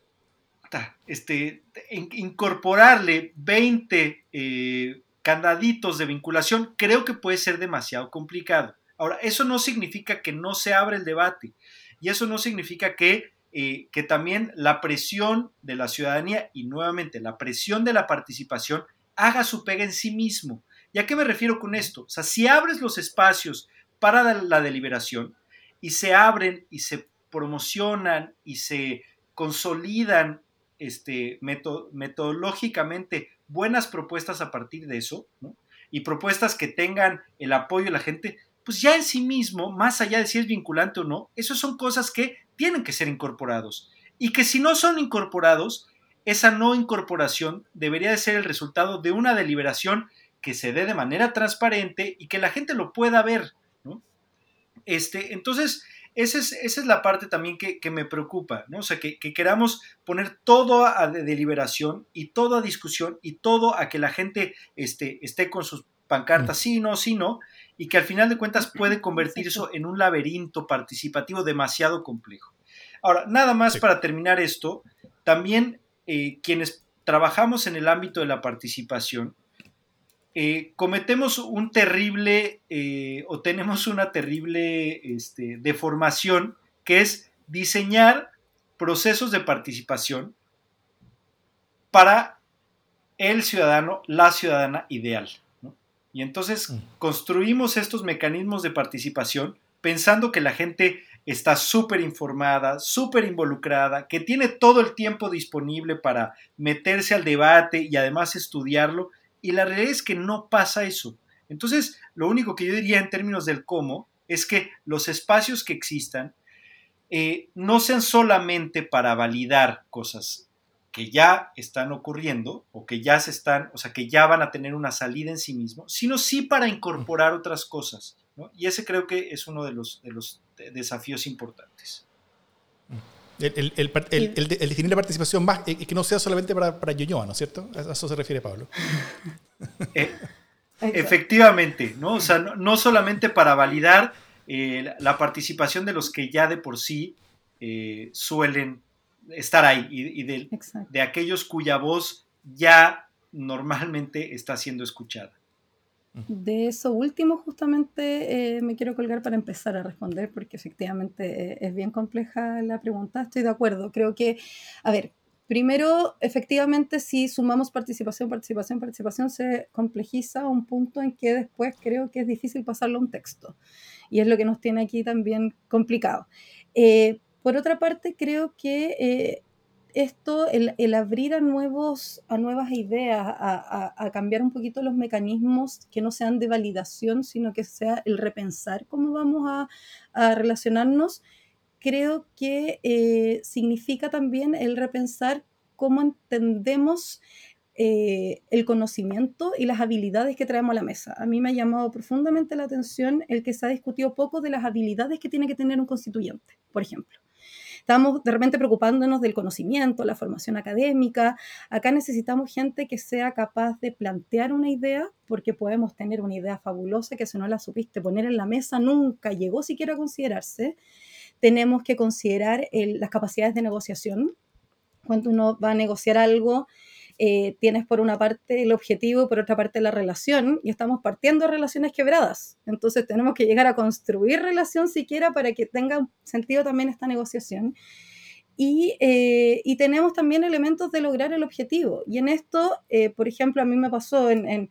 este, incorporarle 20 eh, candaditos de vinculación creo que puede ser demasiado complicado. Ahora, eso no significa que no se abra el debate y eso no significa que eh, que también la presión de la ciudadanía y nuevamente la presión de la participación haga su pega en sí mismo. ¿Y a qué me refiero con esto? O sea, si abres los espacios para la deliberación y se abren y se promocionan y se consolidan este, metodológicamente buenas propuestas a partir de eso, y propuestas que tengan el apoyo de la gente, pues ya en sí mismo, más allá de si es vinculante o no, esas son cosas que tienen que ser incorporados. Y que si no son incorporados, esa no incorporación debería de ser el resultado de una deliberación que se dé de manera transparente y que la gente lo pueda ver. Este, entonces, esa es, esa es, la parte también que, me preocupa, ¿no? O sea, que, queramos poner todo a deliberación y todo a discusión y todo a que la gente este, esté con sus pancartas, mm. sí, no, sí, no, y que al final de cuentas puede convertir eso en un laberinto participativo demasiado complejo. Ahora, nada más para terminar esto, también eh, quienes trabajamos en el ámbito de la participación, eh, cometemos un terrible eh, o tenemos una terrible este, deformación que es diseñar procesos de participación para el ciudadano, la ciudadana ideal. Y entonces mm. construimos estos mecanismos de participación pensando que la gente está súper informada, súper involucrada, que tiene todo el tiempo disponible para meterse al debate y además estudiarlo, y la realidad es que no pasa eso. Entonces, lo único que yo diría en términos del cómo es que los espacios que existan eh, no sean solamente para validar cosas que ya están ocurriendo o que ya se están, o sea, que ya van a tener una salida en sí mismo, sino sí para incorporar otras cosas. Y ese creo que es uno de los, de los desafíos importantes. El, definir la participación más, y eh, que no sea solamente para, para ¿no es cierto? A eso se refiere Pablo. *laughs* Eh, efectivamente, ¿no? O sea, no, solamente para validar eh, la participación de los que ya de por sí suelen estar ahí y, de, de aquellos cuya voz ya normalmente está siendo escuchada. De eso último justamente eh, me quiero colgar para empezar a responder porque efectivamente eh, es bien compleja la pregunta. Estoy de acuerdo. Creo que, a ver, primero, efectivamente, si sumamos participación, participación, participación, se complejiza a un punto en que después creo que es difícil pasarlo a un texto. Y es lo que nos tiene aquí también complicado. Eh, por otra parte, creo que esto, el, abrir a, nuevos, a nuevas ideas, a, cambiar un poquito los mecanismos que no sean de validación, sino que sea el repensar cómo vamos a, relacionarnos, creo que eh, significa también el repensar cómo entendemos eh, el conocimiento y las habilidades que traemos a la mesa. A mí me ha llamado profundamente la atención el que se ha discutido poco de las habilidades que tiene que tener un constituyente, por ejemplo. Estamos de repente preocupándonos del conocimiento, la formación académica. Acá necesitamos gente que sea capaz de plantear una idea, porque podemos tener una idea fabulosa que si no la supiste poner en la mesa nunca llegó siquiera a considerarse. Tenemos que considerar las capacidades de negociación. Cuando uno va a negociar algo, eh, tienes por una parte el objetivo por otra parte la relación, y estamos partiendo relaciones quebradas. Entonces tenemos que llegar a construir relación siquiera para que tenga sentido también esta negociación. Y, eh, y tenemos también elementos de lograr el objetivo. Y en esto, eh, por ejemplo, a mí me pasó en, en,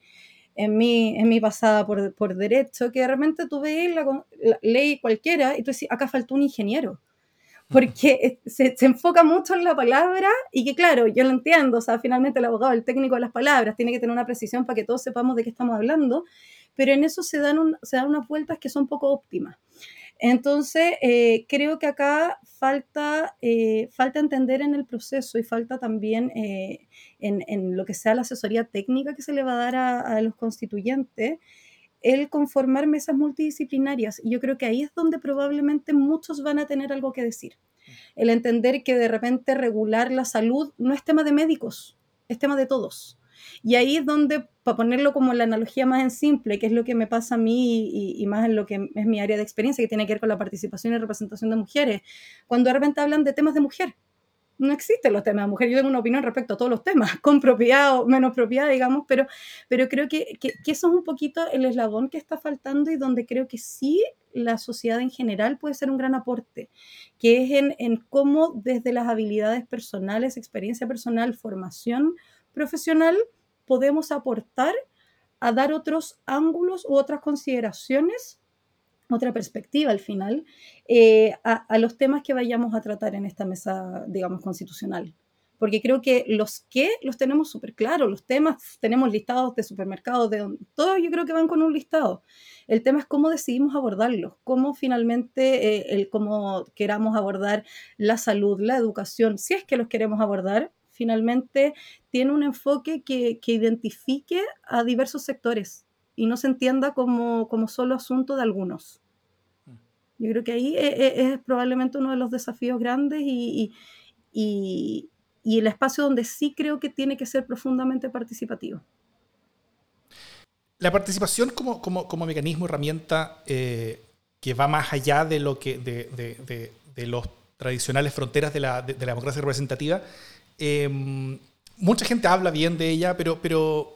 en, mi, en mi pasada por, por derecho, que de repente tú la, la ley cualquiera y tú dices, acá faltó un ingeniero porque se, se, enfoca mucho en la palabra y que claro, yo lo entiendo, o sea, finalmente el abogado, el técnico de las palabras, tiene que tener una precisión para que todos sepamos de qué estamos hablando, pero en eso se dan, se dan unas vueltas que son poco óptimas. Entonces, eh, creo que acá falta, eh, falta entender en el proceso y falta también eh, en, en, lo que sea la asesoría técnica que se le va a dar a, a los constituyentes, el conformar mesas multidisciplinarias. Y yo creo que ahí es donde probablemente muchos van a tener algo que decir. El entender que de repente regular la salud no es tema de médicos, es tema de todos. Y ahí es donde, para ponerlo como la analogía más en simple, que es lo que me pasa a mí y, y, más en lo que es mi área de experiencia, que tiene que ver con la participación y representación de mujeres, cuando de repente hablan de temas de mujer, no existen los temas de mujer. Yo tengo una opinión respecto a todos los temas, *laughs* con propiedad o menos propiedad, digamos, pero, pero creo que, que, eso es un poquito el eslabón que está faltando y donde creo que sí la sociedad en general puede ser un gran aporte, que es en, en cómo desde las habilidades personales, experiencia personal, formación profesional, podemos aportar a dar otros ángulos u otras consideraciones otra perspectiva al final eh, a, los temas que vayamos a tratar en esta mesa, digamos, constitucional. porque creo que los qué los tenemos súper claros, los temas tenemos listados de supermercados, de todos yo creo que van con un listado. El tema es cómo decidimos abordarlos, cómo finalmente, eh, el, cómo queramos abordar la salud, la educación, si es que los queremos abordar, finalmente tiene un enfoque que, que identifique a diversos sectores y no se entienda como, como solo asunto de algunos. Mm. Yo creo que ahí es, e, es probablemente uno de los desafíos grandes y, y, y, el espacio donde sí creo que tiene que ser profundamente participativo. La participación como, como, como mecanismo, herramienta eh, que va más allá de, lo que, de, de, de los tradicionales fronteras de la, la democracia representativa, eh, mucha gente habla bien de ella, pero, pero,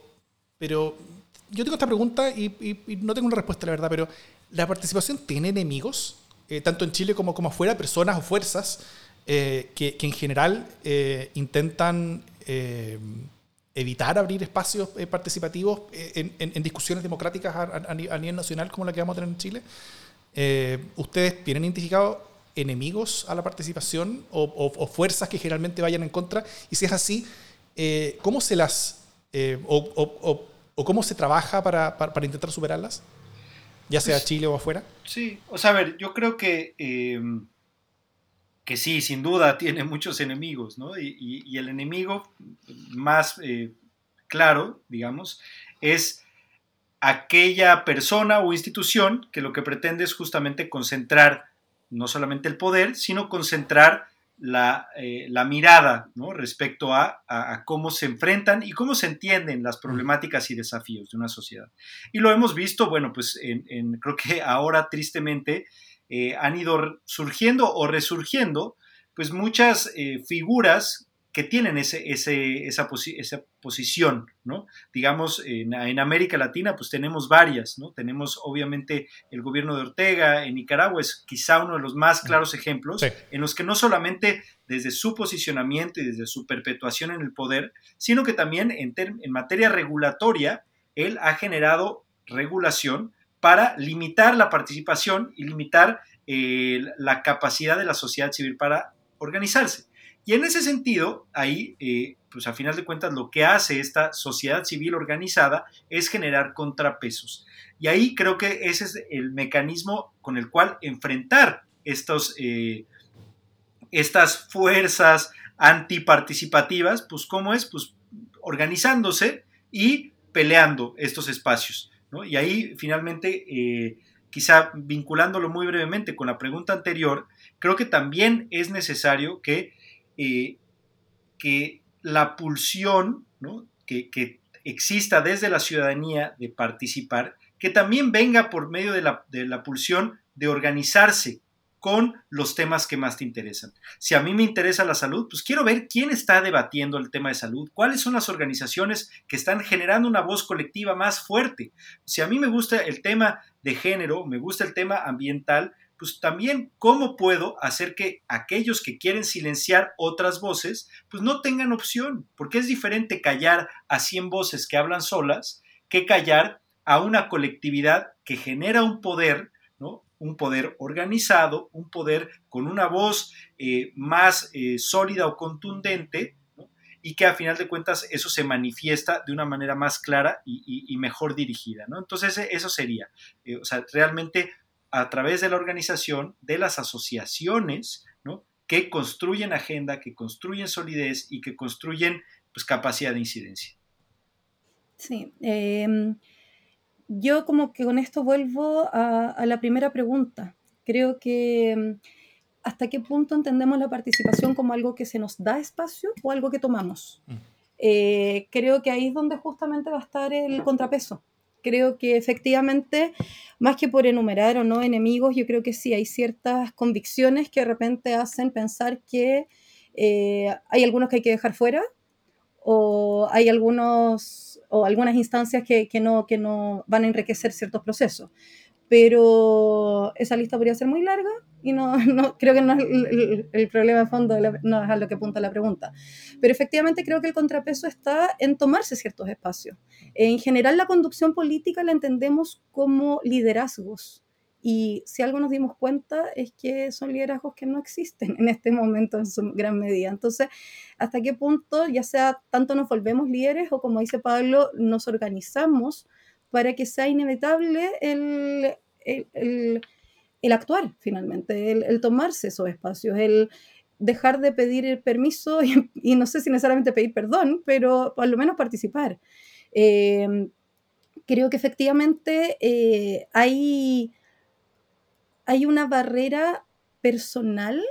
pero yo tengo esta pregunta y, no tengo una respuesta, la verdad, pero ¿la participación tiene enemigos? Eh, tanto en Chile como, como afuera, personas o fuerzas eh, que, en general eh, intentan evitar abrir espacios participativos en, discusiones democráticas a, nivel nacional como la que vamos a tener en Chile. ¿Ustedes tienen identificado enemigos a la participación o, fuerzas que generalmente vayan en contra? Y si es así, ¿cómo se las... o o cómo se trabaja para, intentar superarlas? Ya sea pues, Chile o afuera. Sí, o sea, a ver, yo creo que, em, que sí, sin duda *laughs* tiene muchos enemigos, ¿no? Y, el enemigo más eh, claro, digamos, es aquella persona o institución que lo que pretende es justamente concentrar no solamente el poder, sino concentrar eh, la, mirada ¿no? respecto a, cómo se enfrentan y cómo se entienden las problemáticas y desafíos de una sociedad. Y lo hemos visto, bueno, pues en, creo que ahora tristemente eh, han ido surgiendo o resurgiendo pues muchas eh, figuras que tienen ese, ese, esa, esa, posición, ¿no? Digamos, en, en, América Latina, pues tenemos varias, ¿no? Tenemos obviamente el gobierno de Ortega, en Nicaragua es quizá uno de los más claros ejemplos, en los que no solamente desde su posicionamiento y desde su perpetuación en el poder, sino que también en, en materia regulatoria, él ha generado regulación para limitar la participación y limitar eh, la capacidad de la sociedad civil para organizarse. Y en ese sentido, ahí, eh, pues a final de cuentas, lo que hace esta sociedad civil organizada es generar contrapesos. Y ahí creo que ese es el mecanismo con el cual enfrentar estos, eh, estas fuerzas antiparticipativas, pues cómo es, pues organizándose y peleando estos espacios. Y ahí finalmente, eh, quizá vinculándolo muy brevemente con la pregunta anterior, creo que también es necesario que eh, que la pulsión que, exista desde la ciudadanía de participar, que también venga por medio de la, de la pulsión de organizarse con los temas que más te interesan. Si a mí me interesa la salud, pues quiero ver quién está debatiendo el tema de salud, cuáles son las organizaciones que están generando una voz colectiva más fuerte. Si a mí me gusta el tema de género, me gusta el tema ambiental, pues también cómo puedo hacer que aquellos que quieren silenciar otras voces, pues no tengan opción, porque es diferente callar a 100 voces que hablan solas que callar a una colectividad que genera un poder, ¿no? Un poder organizado, un poder con una voz eh, más eh, sólida o contundente, y que a final de cuentas eso se manifiesta de una manera más clara y, mejor dirigida, ¿no? Entonces eso sería, eh, o sea, realmente a través de la organización, de las asociaciones, ¿no? que construyen agenda, que construyen solidez y que construyen pues, capacidad de incidencia. Sí, em, yo como que con esto vuelvo a, la primera pregunta. Creo que em, hasta qué punto entendemos la participación como algo que se nos da espacio o algo que tomamos. Mm. Eh, creo que ahí es donde justamente va a estar el contrapeso creo que efectivamente, más que por enumerar o no enemigos, yo creo que sí, hay ciertas convicciones que de repente hacen pensar que eh, hay algunos que hay que dejar fuera o hay algunos o algunas instancias que, que, no, que no van a enriquecer ciertos procesos. Pero esa lista podría ser muy larga y no, *laughs* no creo que no es el, problema de fondo, no es a lo que apunta la pregunta. Pero efectivamente creo que el contrapeso está en tomarse ciertos espacios. En general la conducción política la entendemos como liderazgos Y si algo nos dimos cuenta es que son liderazgos que no existen en este momento en su gran medida. Entonces, ¿hasta qué punto, ya sea tanto nos volvemos líderes o como dice Pablo, nos organizamos para que sea inevitable el, el, actuar finalmente, el, tomarse esos espacios, el dejar de pedir el permiso *laughs* y, no sé si necesariamente pedir perdón, pero por lo menos participar. Eh, creo que efectivamente eh, hay hay una barrera personal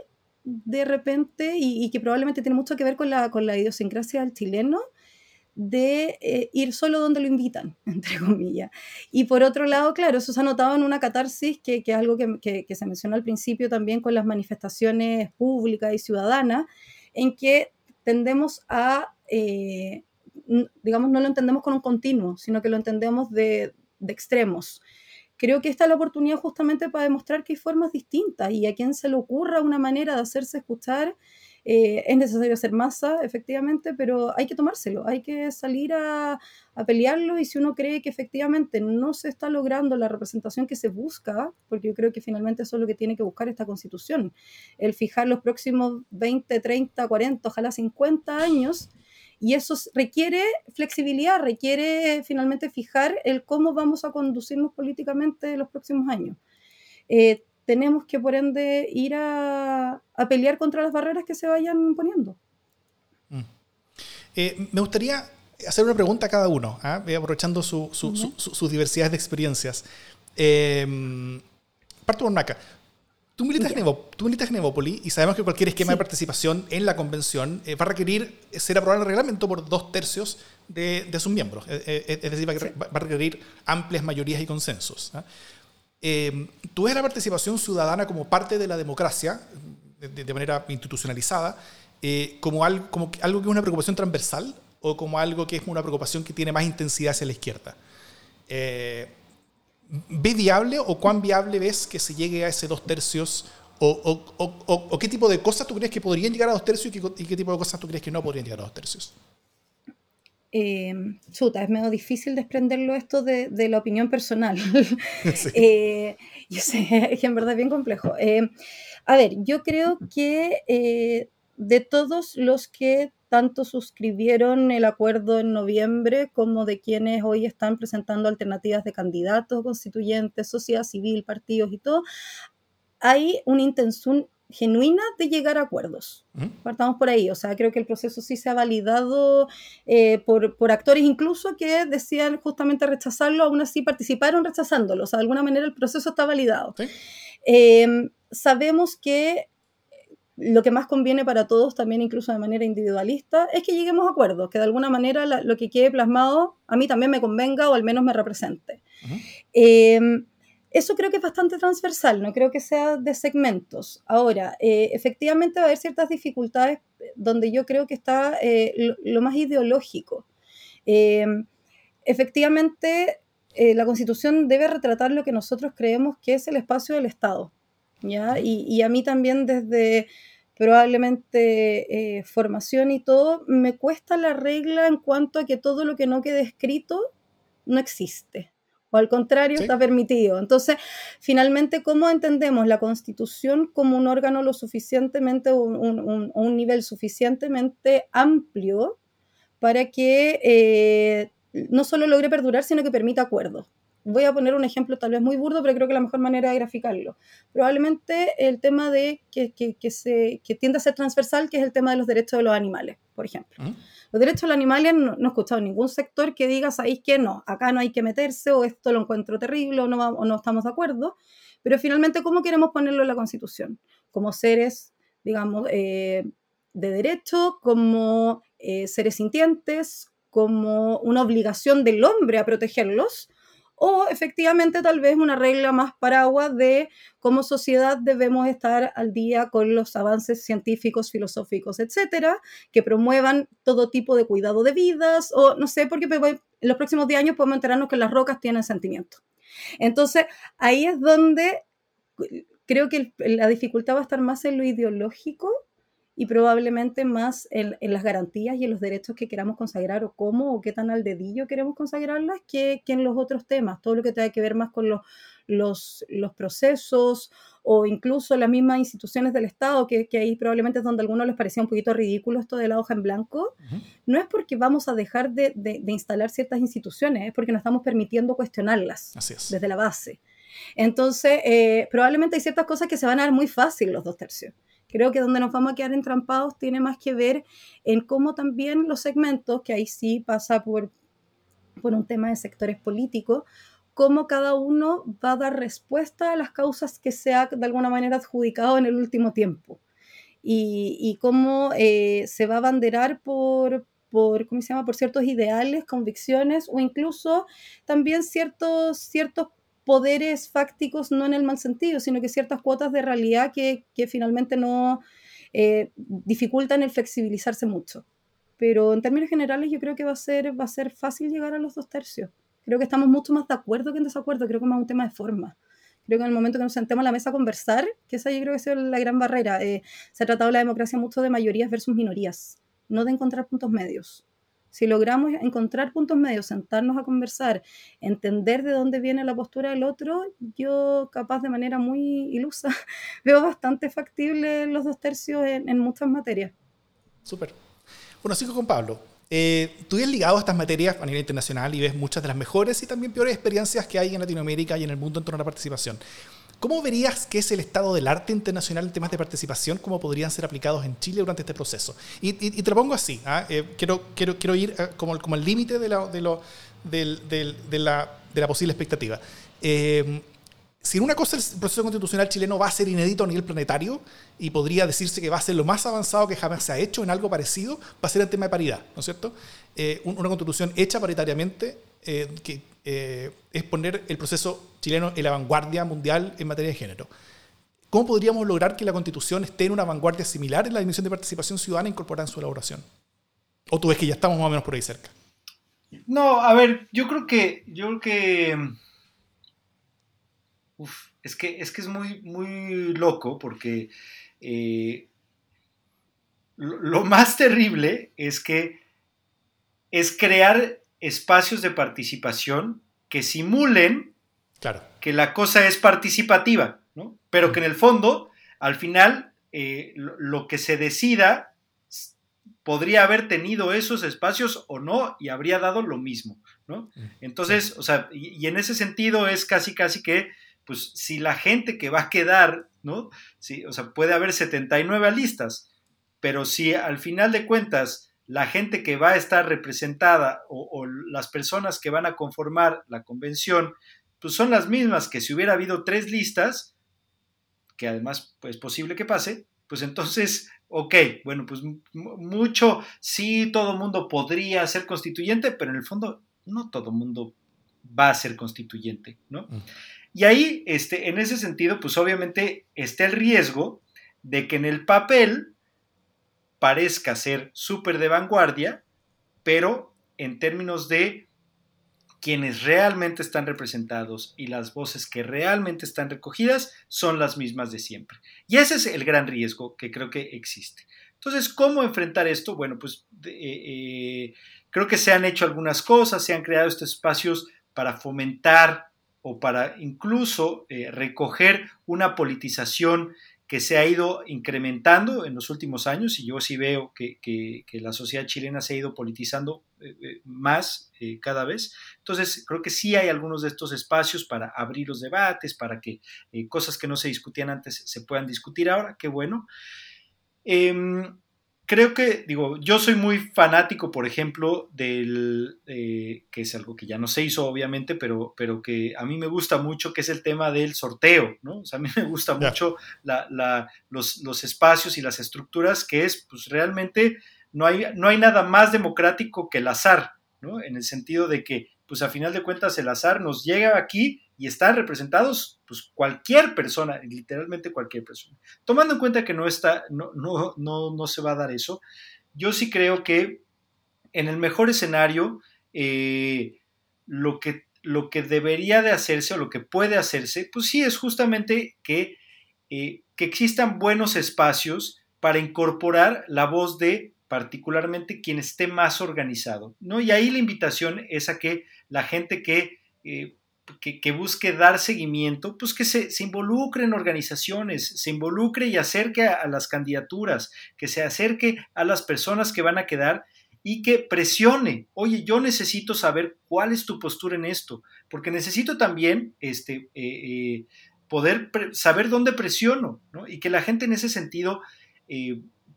de repente y, que probablemente tiene mucho que ver con la, con la idiosincrasia del chileno de eh, ir solo donde lo invitan, *laughs* entre comillas. Y por otro lado, claro, eso se ha notado en una catarsis que, que es algo que, que, se mencionó al principio también con las manifestaciones públicas y ciudadanas, en que tendemos a, eh, digamos, no lo entendemos con un continuo, sino que lo entendemos de, de extremos creo que esta es la oportunidad justamente para demostrar que hay formas distintas y a quien se le ocurra una manera de hacerse escuchar. Eh, es necesario hacer masa, efectivamente, pero hay que tomárselo, hay que salir a, a, pelearlo y si uno cree que efectivamente no se está logrando la representación que se busca, porque yo creo que finalmente eso es lo que tiene que buscar esta constitución, el fijar los próximos 20, 30, 40, ojalá 50 años y eso requiere flexibilidad, requiere finalmente fijar el cómo vamos a conducirnos políticamente en los próximos años. Eh, tenemos que, por ende, ir a, pelear contra las barreras que se vayan imponiendo. Mm. Eh, me gustaría hacer una pregunta a cada uno, ¿ah? aprovechando su, su, sus diversidades de experiencias. Eh, parto por Naka. Tú militas, en Evópolis y sabemos que cualquier esquema de participación en la convención eh, va a requerir ser aprobado en el reglamento por dos tercios de, sus miembros. Eh, eh, es decir, va, a requerir amplias mayorías y consensos. ¿Ah? tú ves la participación ciudadana como parte de la democracia, de, manera institucionalizada, como, algo, como algo que es una preocupación transversal o como algo que es una preocupación que tiene más intensidad hacia la izquierda. ¿Ve viable o cuán viable ves que se llegue a ese dos tercios? O, qué tipo de cosas tú crees que podrían llegar a dos tercios y qué, tipo de cosas tú crees que no podrían llegar a dos tercios? Eh, chuta, es medio difícil desprenderlo esto de, la opinión personal. *laughs* *laughs* Eh, yo sé, es que en verdad es bien complejo. Eh, a ver, yo creo que eh, de todos los que tanto suscribieron el acuerdo en noviembre como de quienes hoy están presentando alternativas de candidatos, constituyentes, sociedad civil, partidos y todo, hay una intención genuina de llegar a acuerdos. Partamos por ahí, o sea, creo que el proceso sí se ha validado eh, por, por, actores incluso que decían justamente rechazarlo, aún así participaron rechazándolo, o sea, de alguna manera el proceso está validado. Eh, sabemos que lo que más conviene para todos, también incluso de manera individualista, es que lleguemos a acuerdos, que de alguna manera lo que quede plasmado a mí también me convenga o al menos me represente. Em, eso creo que es bastante transversal, no creo que sea de segmentos. Ahora, eh, efectivamente va a haber ciertas dificultades donde yo creo que está eh, lo, más ideológico. Em, efectivamente, eh, la Constitución debe retratar lo que nosotros creemos que es el espacio del Estado. ¿ya? y a mí también desde probablemente eh, formación y todo, me cuesta la regla en cuanto a que todo lo que no quede escrito no existe. O al contrario, está permitido. Entonces, finalmente, ¿cómo entendemos la Constitución como un órgano lo suficientemente, un, un, nivel suficientemente amplio para que eh, no solo logre perdurar, sino que permita acuerdos? voy a poner un ejemplo tal vez muy burdo, pero creo que la mejor manera de graficarlo. Probablemente el tema de que, que, se, que tiende a ser transversal, que es el tema de los derechos de los animales, por ejemplo. Los derechos de los animales no, no, he escuchado ningún sector que diga, sabéis que no, acá no hay que meterse, o esto lo encuentro terrible, o no, no estamos de acuerdo. Pero finalmente, ¿cómo queremos ponerlo en la Constitución? Como seres, digamos, eh, de derecho, como eh, seres sintientes, como una obligación del hombre a protegerlos, o efectivamente tal vez una regla más paraguas de cómo sociedad debemos estar al día con los avances científicos, filosóficos, etcétera, que promuevan todo tipo de cuidado de vidas, o no sé, porque en los próximos 10 años podemos enterarnos que las rocas tienen sentimiento. Entonces, ahí es donde creo que la dificultad va a estar más en lo ideológico y probablemente más en, las garantías y en los derechos que queramos consagrar o cómo o qué tan al dedillo queremos consagrarlas que, que en los otros temas, todo lo que tenga que ver más con los, los, los procesos o incluso las mismas instituciones del Estado, que, que, ahí probablemente es donde a algunos les parecía un poquito ridículo esto de la hoja en blanco, no es porque vamos a dejar de, de, instalar ciertas instituciones, es porque nos estamos permitiendo cuestionarlas desde la base. Entonces, eh, probablemente hay ciertas cosas que se van a dar muy fácil los dos tercios. Creo que donde nos vamos a quedar entrampados tiene más que ver en cómo también los segmentos, que ahí sí pasa por, por un tema de sectores políticos, cómo cada uno va a dar respuesta a las causas que se ha de alguna manera adjudicado en el último tiempo. Y, cómo eh, se va a abanderar por, por, ¿cómo se llama? por ciertos ideales, convicciones o incluso también ciertos, ciertos poderes fácticos, no en el mal sentido, sino que ciertas cuotas de realidad que, finalmente no eh, dificultan el flexibilizarse mucho. Pero en términos generales yo creo que va a, ser, va a ser fácil llegar a los dos tercios. Creo que estamos mucho más de acuerdo que en desacuerdo, creo que más un tema de forma. Creo que en el momento que nos sentemos a la mesa a conversar, que esa yo creo que es la gran barrera, eh, se ha tratado la democracia mucho de mayorías versus minorías, no de encontrar puntos medios. Si logramos encontrar puntos medios, sentarnos a conversar, entender de dónde viene la postura del otro, yo capaz de manera muy ilusa *laughs* veo bastante factible los dos tercios en, muchas materias. Súper. Bueno, sigo con Pablo. Eh, tú eres ligado a estas materias a nivel internacional y ves muchas de las mejores y también peores experiencias que hay en Latinoamérica y en el mundo en torno a la participación. ¿Cómo verías que es el estado del arte internacional en temas de participación? ¿Cómo podrían ser aplicados en Chile durante este proceso? Y, te lo pongo así, ¿ah? eh, quiero, quiero, quiero ir eh, como, como al límite de la, de, lo, de, la, de la posible expectativa. Eh, si en una cosa el proceso constitucional chileno va a ser inédito a nivel planetario y podría decirse que va a ser lo más avanzado que jamás se ha hecho en algo parecido, va a ser el tema de paridad, ¿no es cierto? una constitución hecha paritariamente que eh, es poner el proceso chileno en la vanguardia mundial en materia de género. ¿Cómo podríamos lograr que la Constitución esté en una vanguardia similar en la dimensión de participación ciudadana incorporada en su elaboración? ¿O tú ves que ya estamos más o menos por ahí cerca? No, a ver, yo creo que, yo creo que, uf, es que es que es muy, muy loco porque eh, lo más terrible es que es crear espacios de participación que simulen claro. que la cosa es participativa, ¿no? pero que en el fondo, al final, eh, lo, que se decida podría haber tenido esos espacios o no y habría dado lo mismo, ¿no? Entonces, o sea, y, en ese sentido es casi, casi que, pues, si la gente que va a quedar, ¿no? Sí, o sea, puede haber 79 listas, pero si al final de cuentas la gente que va a estar representada o, las personas que van a conformar la convención, pues son las mismas que si hubiera habido tres listas, que además pues, es posible que pase, pues entonces, ok, bueno, pues mucho, sí, todo mundo podría ser constituyente, pero en el fondo no todo mundo va a ser constituyente, ¿no? Mm. Y ahí, este, en ese sentido, pues obviamente está el riesgo de que en el papel parezca ser súper de vanguardia, pero en términos de quienes realmente están representados y las voces que realmente están recogidas son las mismas de siempre. Y ese es el gran riesgo que creo que existe. Entonces, ¿cómo enfrentar esto? Bueno, pues eh, eh, creo que se han hecho algunas cosas, se han creado estos espacios para fomentar o para incluso eh, recoger una politización que se ha ido incrementando en los últimos años y yo sí veo que, la sociedad chilena se ha ido politizando eh, eh, más eh, cada vez. Entonces, creo que sí hay algunos de estos espacios para abrir los debates, para que cosas que no se discutían antes se puedan discutir ahora, qué bueno. Creo que, digo, yo soy muy fanático, por ejemplo, del, eh, que es algo que ya no se hizo, obviamente, pero, pero que a mí me gusta mucho, que es el tema del sorteo, ¿no? O sea, a mí me gusta mucho los, espacios y las estructuras, que es, pues realmente, no hay, no hay nada más democrático que el azar, ¿no? En el sentido de que, pues a final de cuentas, el azar nos llega aquí y están representados pues, cualquier persona, literalmente cualquier persona. Tomando en cuenta que no, está, no, no, no, se va a dar eso, yo sí creo que en el mejor escenario, eh, lo, que, lo que debería de hacerse o lo que puede hacerse, pues sí es justamente que, eh, que existan buenos espacios para incorporar la voz de particularmente quien esté más organizado, ¿no? Y ahí la invitación es a que la gente que, eh, que, busque dar seguimiento, pues que se, involucre en organizaciones, se involucre y acerque a, las candidaturas, que se acerque a las personas que van a quedar y que presione, oye, yo necesito saber cuál es tu postura en esto, porque necesito también este, eh, eh, poder saber dónde presiono, ¿no? Y que la gente en ese sentido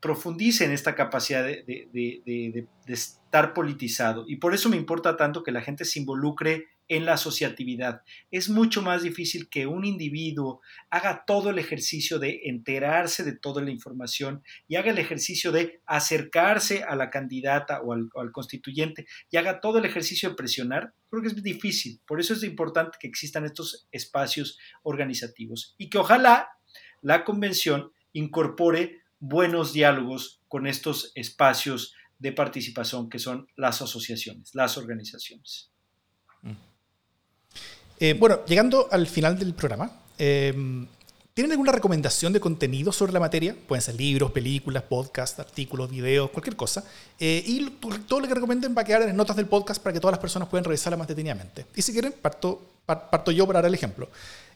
profundice en esta capacidad de, estar politizado. Y por eso me importa tanto que la gente se involucre en la asociatividad. Es mucho más difícil que un individuo haga todo el ejercicio de enterarse de toda la información y haga el ejercicio de acercarse a la candidata o al, al, constituyente y haga todo el ejercicio de presionar. Creo que es difícil. Por eso es importante que existan estos espacios organizativos y que ojalá la convención incorpore buenos diálogos con estos espacios de participación que son las asociaciones, las organizaciones. Eh, bueno, llegando al final del programa, em, ¿tienen alguna recomendación de contenido sobre la materia? Pueden ser libros, películas, podcasts, artículos, videos, cualquier cosa. Eh, y todo lo que recomienden va a quedar en las notas del podcast para que todas las personas puedan revisarla más detenidamente. Y si quieren, parto, yo para dar el ejemplo.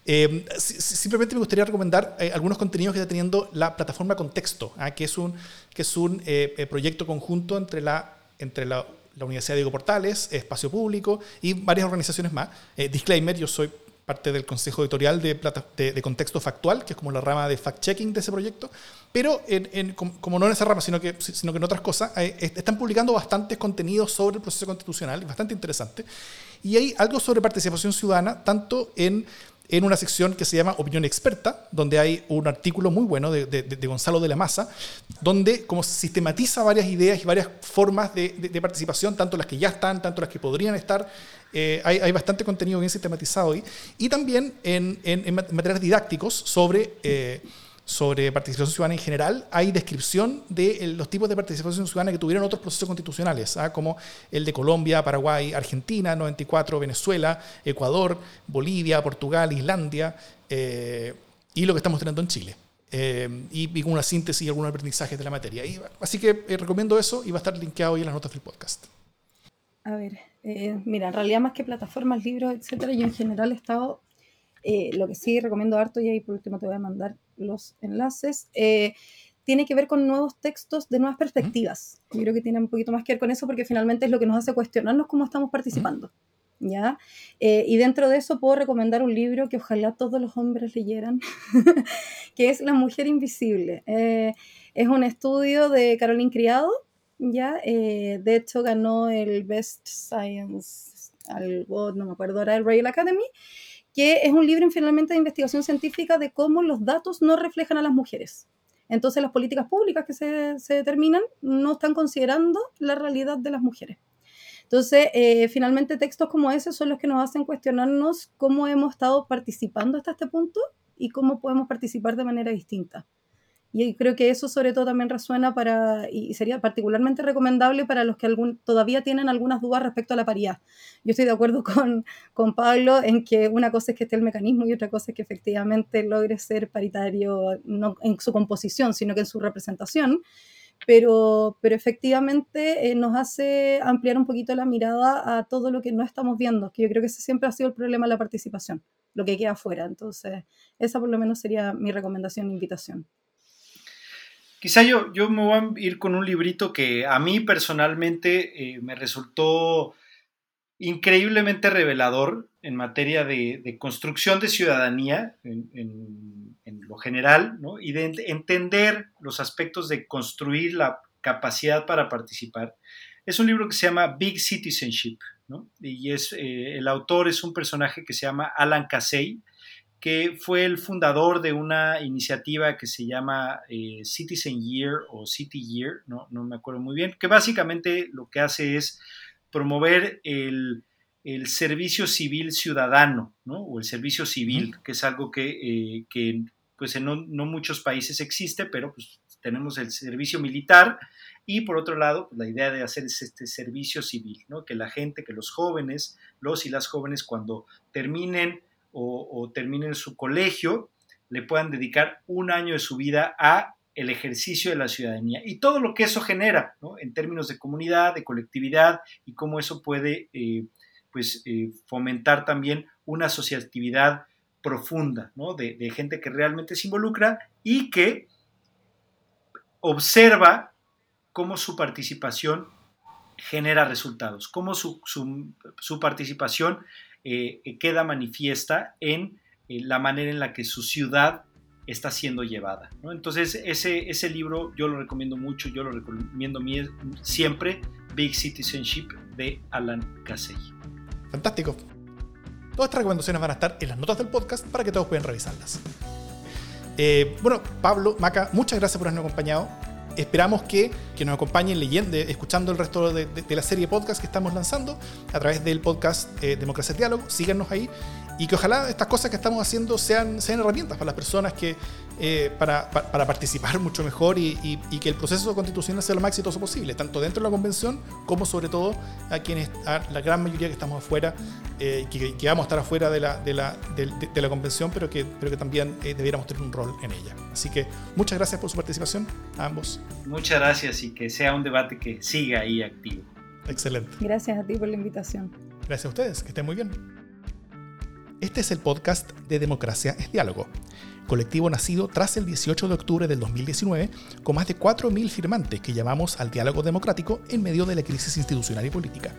Eh, simplemente me gustaría recomendar eh, algunos contenidos que está teniendo la plataforma Contexto, ¿ah? que es un, que es un proyecto conjunto entre la, entre la, Universidad Diego Portales, Espacio Público y varias organizaciones más. disclaimer, yo soy parte del consejo editorial de, de, Contexto Factual, que es como la rama de fact-checking de ese proyecto, pero en, como no en esa rama, sino que, sino que en otras cosas, están publicando bastantes contenidos sobre el proceso constitucional, bastante interesante, y hay algo sobre participación ciudadana, tanto en en una sección que se llama Opinión Experta, donde hay un artículo muy bueno de, Gonzalo de la Maza, donde como sistematiza varias ideas y varias formas de, participación, tanto las que ya están, tanto las que podrían estar. Eh, hay, bastante contenido bien sistematizado ahí. Y también en, en, materiales didácticos sobre... Eh, sobre participación ciudadana en general, hay descripción de los tipos de participación ciudadana que tuvieron otros procesos constitucionales, ¿ah? como el de Colombia, Paraguay, Argentina, 94, Venezuela, Ecuador, Bolivia, Portugal, Islandia, eh, y lo que estamos teniendo en Chile. Eh, y, con una síntesis y algunos aprendizajes de la materia. así que eh, recomiendo eso y va a estar linkeado ahí en las notas del podcast. A ver, mira, en realidad más que plataformas, libros, etcétera, yo en general he estado eh, lo que sí recomiendo harto, y ahí por último te voy a mandar los enlaces, eh, tiene que ver con nuevos textos de nuevas perspectivas. Yo creo que tiene un poquito más que ver con eso porque finalmente es lo que nos hace cuestionarnos cómo estamos participando. ¿Ya? Eh, y dentro de eso puedo recomendar un libro que ojalá todos los hombres leyeran, *laughs* que es La Mujer Invisible. es un estudio de Caroline Criado, ¿ya? de hecho ganó el Best Science, algo, no me acuerdo ahora, el Royal Academy, que es un libro finalmente de investigación científica de cómo los datos no reflejan a las mujeres. Entonces las políticas públicas que se, se determinan no están considerando la realidad de las mujeres. Entonces, eh, finalmente textos como ese son los que nos hacen cuestionarnos cómo hemos estado participando hasta este punto y cómo podemos participar de manera distinta. Y creo que eso sobre todo también resuena para, y sería particularmente recomendable para los que algún, todavía tienen algunas dudas respecto a la paridad. Yo estoy de acuerdo *laughs* con, con Pablo en que una cosa es que esté el mecanismo y otra cosa es que efectivamente logre ser paritario no en su composición, sino que en su representación. Pero, pero efectivamente eh, nos hace ampliar un poquito la mirada a todo lo que no estamos viendo, que yo creo que ese siempre ha sido el problema de la participación, lo que queda afuera. Entonces, esa por lo menos sería mi recomendación e invitación. Quizá yo, yo me voy a ir con un librito que a mí personalmente eh, me resultó increíblemente revelador en materia de, construcción de ciudadanía en, lo general, ¿no? y de entender los aspectos de construir la capacidad para participar. Es un libro que se llama Big Citizenship, ¿no? y es, eh, el autor es un personaje que se llama Alan Casey, que fue el fundador de una iniciativa que se llama eh, Citizen Year o City Year, no, no me acuerdo muy bien, que básicamente lo que hace es promover el, servicio civil ciudadano, ¿no? o el servicio civil, que es algo que, eh, que pues en no, muchos países existe, pero pues tenemos el servicio militar y por otro lado, pues, la idea de hacer este servicio civil, ¿no? que la gente, que los jóvenes, los y las jóvenes cuando terminen o, terminen su colegio, le puedan dedicar un año de su vida a el ejercicio de la ciudadanía y todo lo que eso genera en términos de comunidad, de colectividad y cómo eso puede eh, pues, eh, fomentar también una asociatividad profunda de, gente que realmente se involucra y que observa cómo su participación genera resultados, cómo su, participación eh, queda manifiesta en eh, la manera en la que su ciudad está siendo llevada. Entonces, ese, ese libro yo lo recomiendo mucho, yo lo recomiendo siempre, Big Citizenship de Alan Casey. Fantástico. Todas estas recomendaciones van a estar en las notas del podcast para que todos puedan revisarlas. Eh, bueno, Pablo, Maca, muchas gracias por habernos acompañado esperamos que, que nos acompañen leyendo, escuchando el resto de, la serie de podcast que estamos lanzando a través del podcast eh, Democracia Diálogo. Síganos ahí y que ojalá estas cosas que estamos haciendo sean, sean herramientas para las personas que, eh, para, para, participar *laughs* mucho mejor y, y, que el proceso constitucional sea lo más exitoso posible, tanto dentro de la convención como sobre todo a quienes, a la gran mayoría que estamos afuera, eh, que, que, vamos a estar afuera de la, de la, de, la convención, pero que, pero que también eh, debiéramos tener un rol en ella. Así que muchas gracias por su participación a ambos. Muchas gracias y que sea un debate que siga ahí activo. Excelente. Gracias a ti por la invitación. Gracias a ustedes, que estén muy bien. Este es el podcast de Democracia es Diálogo colectivo nacido tras el 18 de octubre del 2019, con más de 4.000 firmantes que llamamos al diálogo democrático en medio de la crisis institucional y política.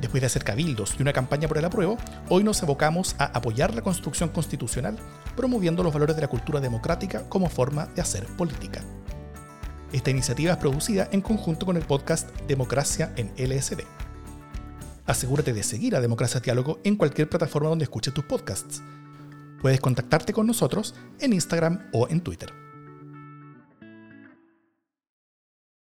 Después de hacer cabildos y una campaña por el apruebo, hoy nos abocamos a apoyar la construcción constitucional, promoviendo los valores de la cultura democrática como forma de hacer política. Esta iniciativa es producida en conjunto con el podcast Democracia en LSD. Asegúrate de seguir a Democracia Diálogo en cualquier plataforma donde escuches tus podcasts Puedes contactarte con nosotros en Instagram o en Twitter.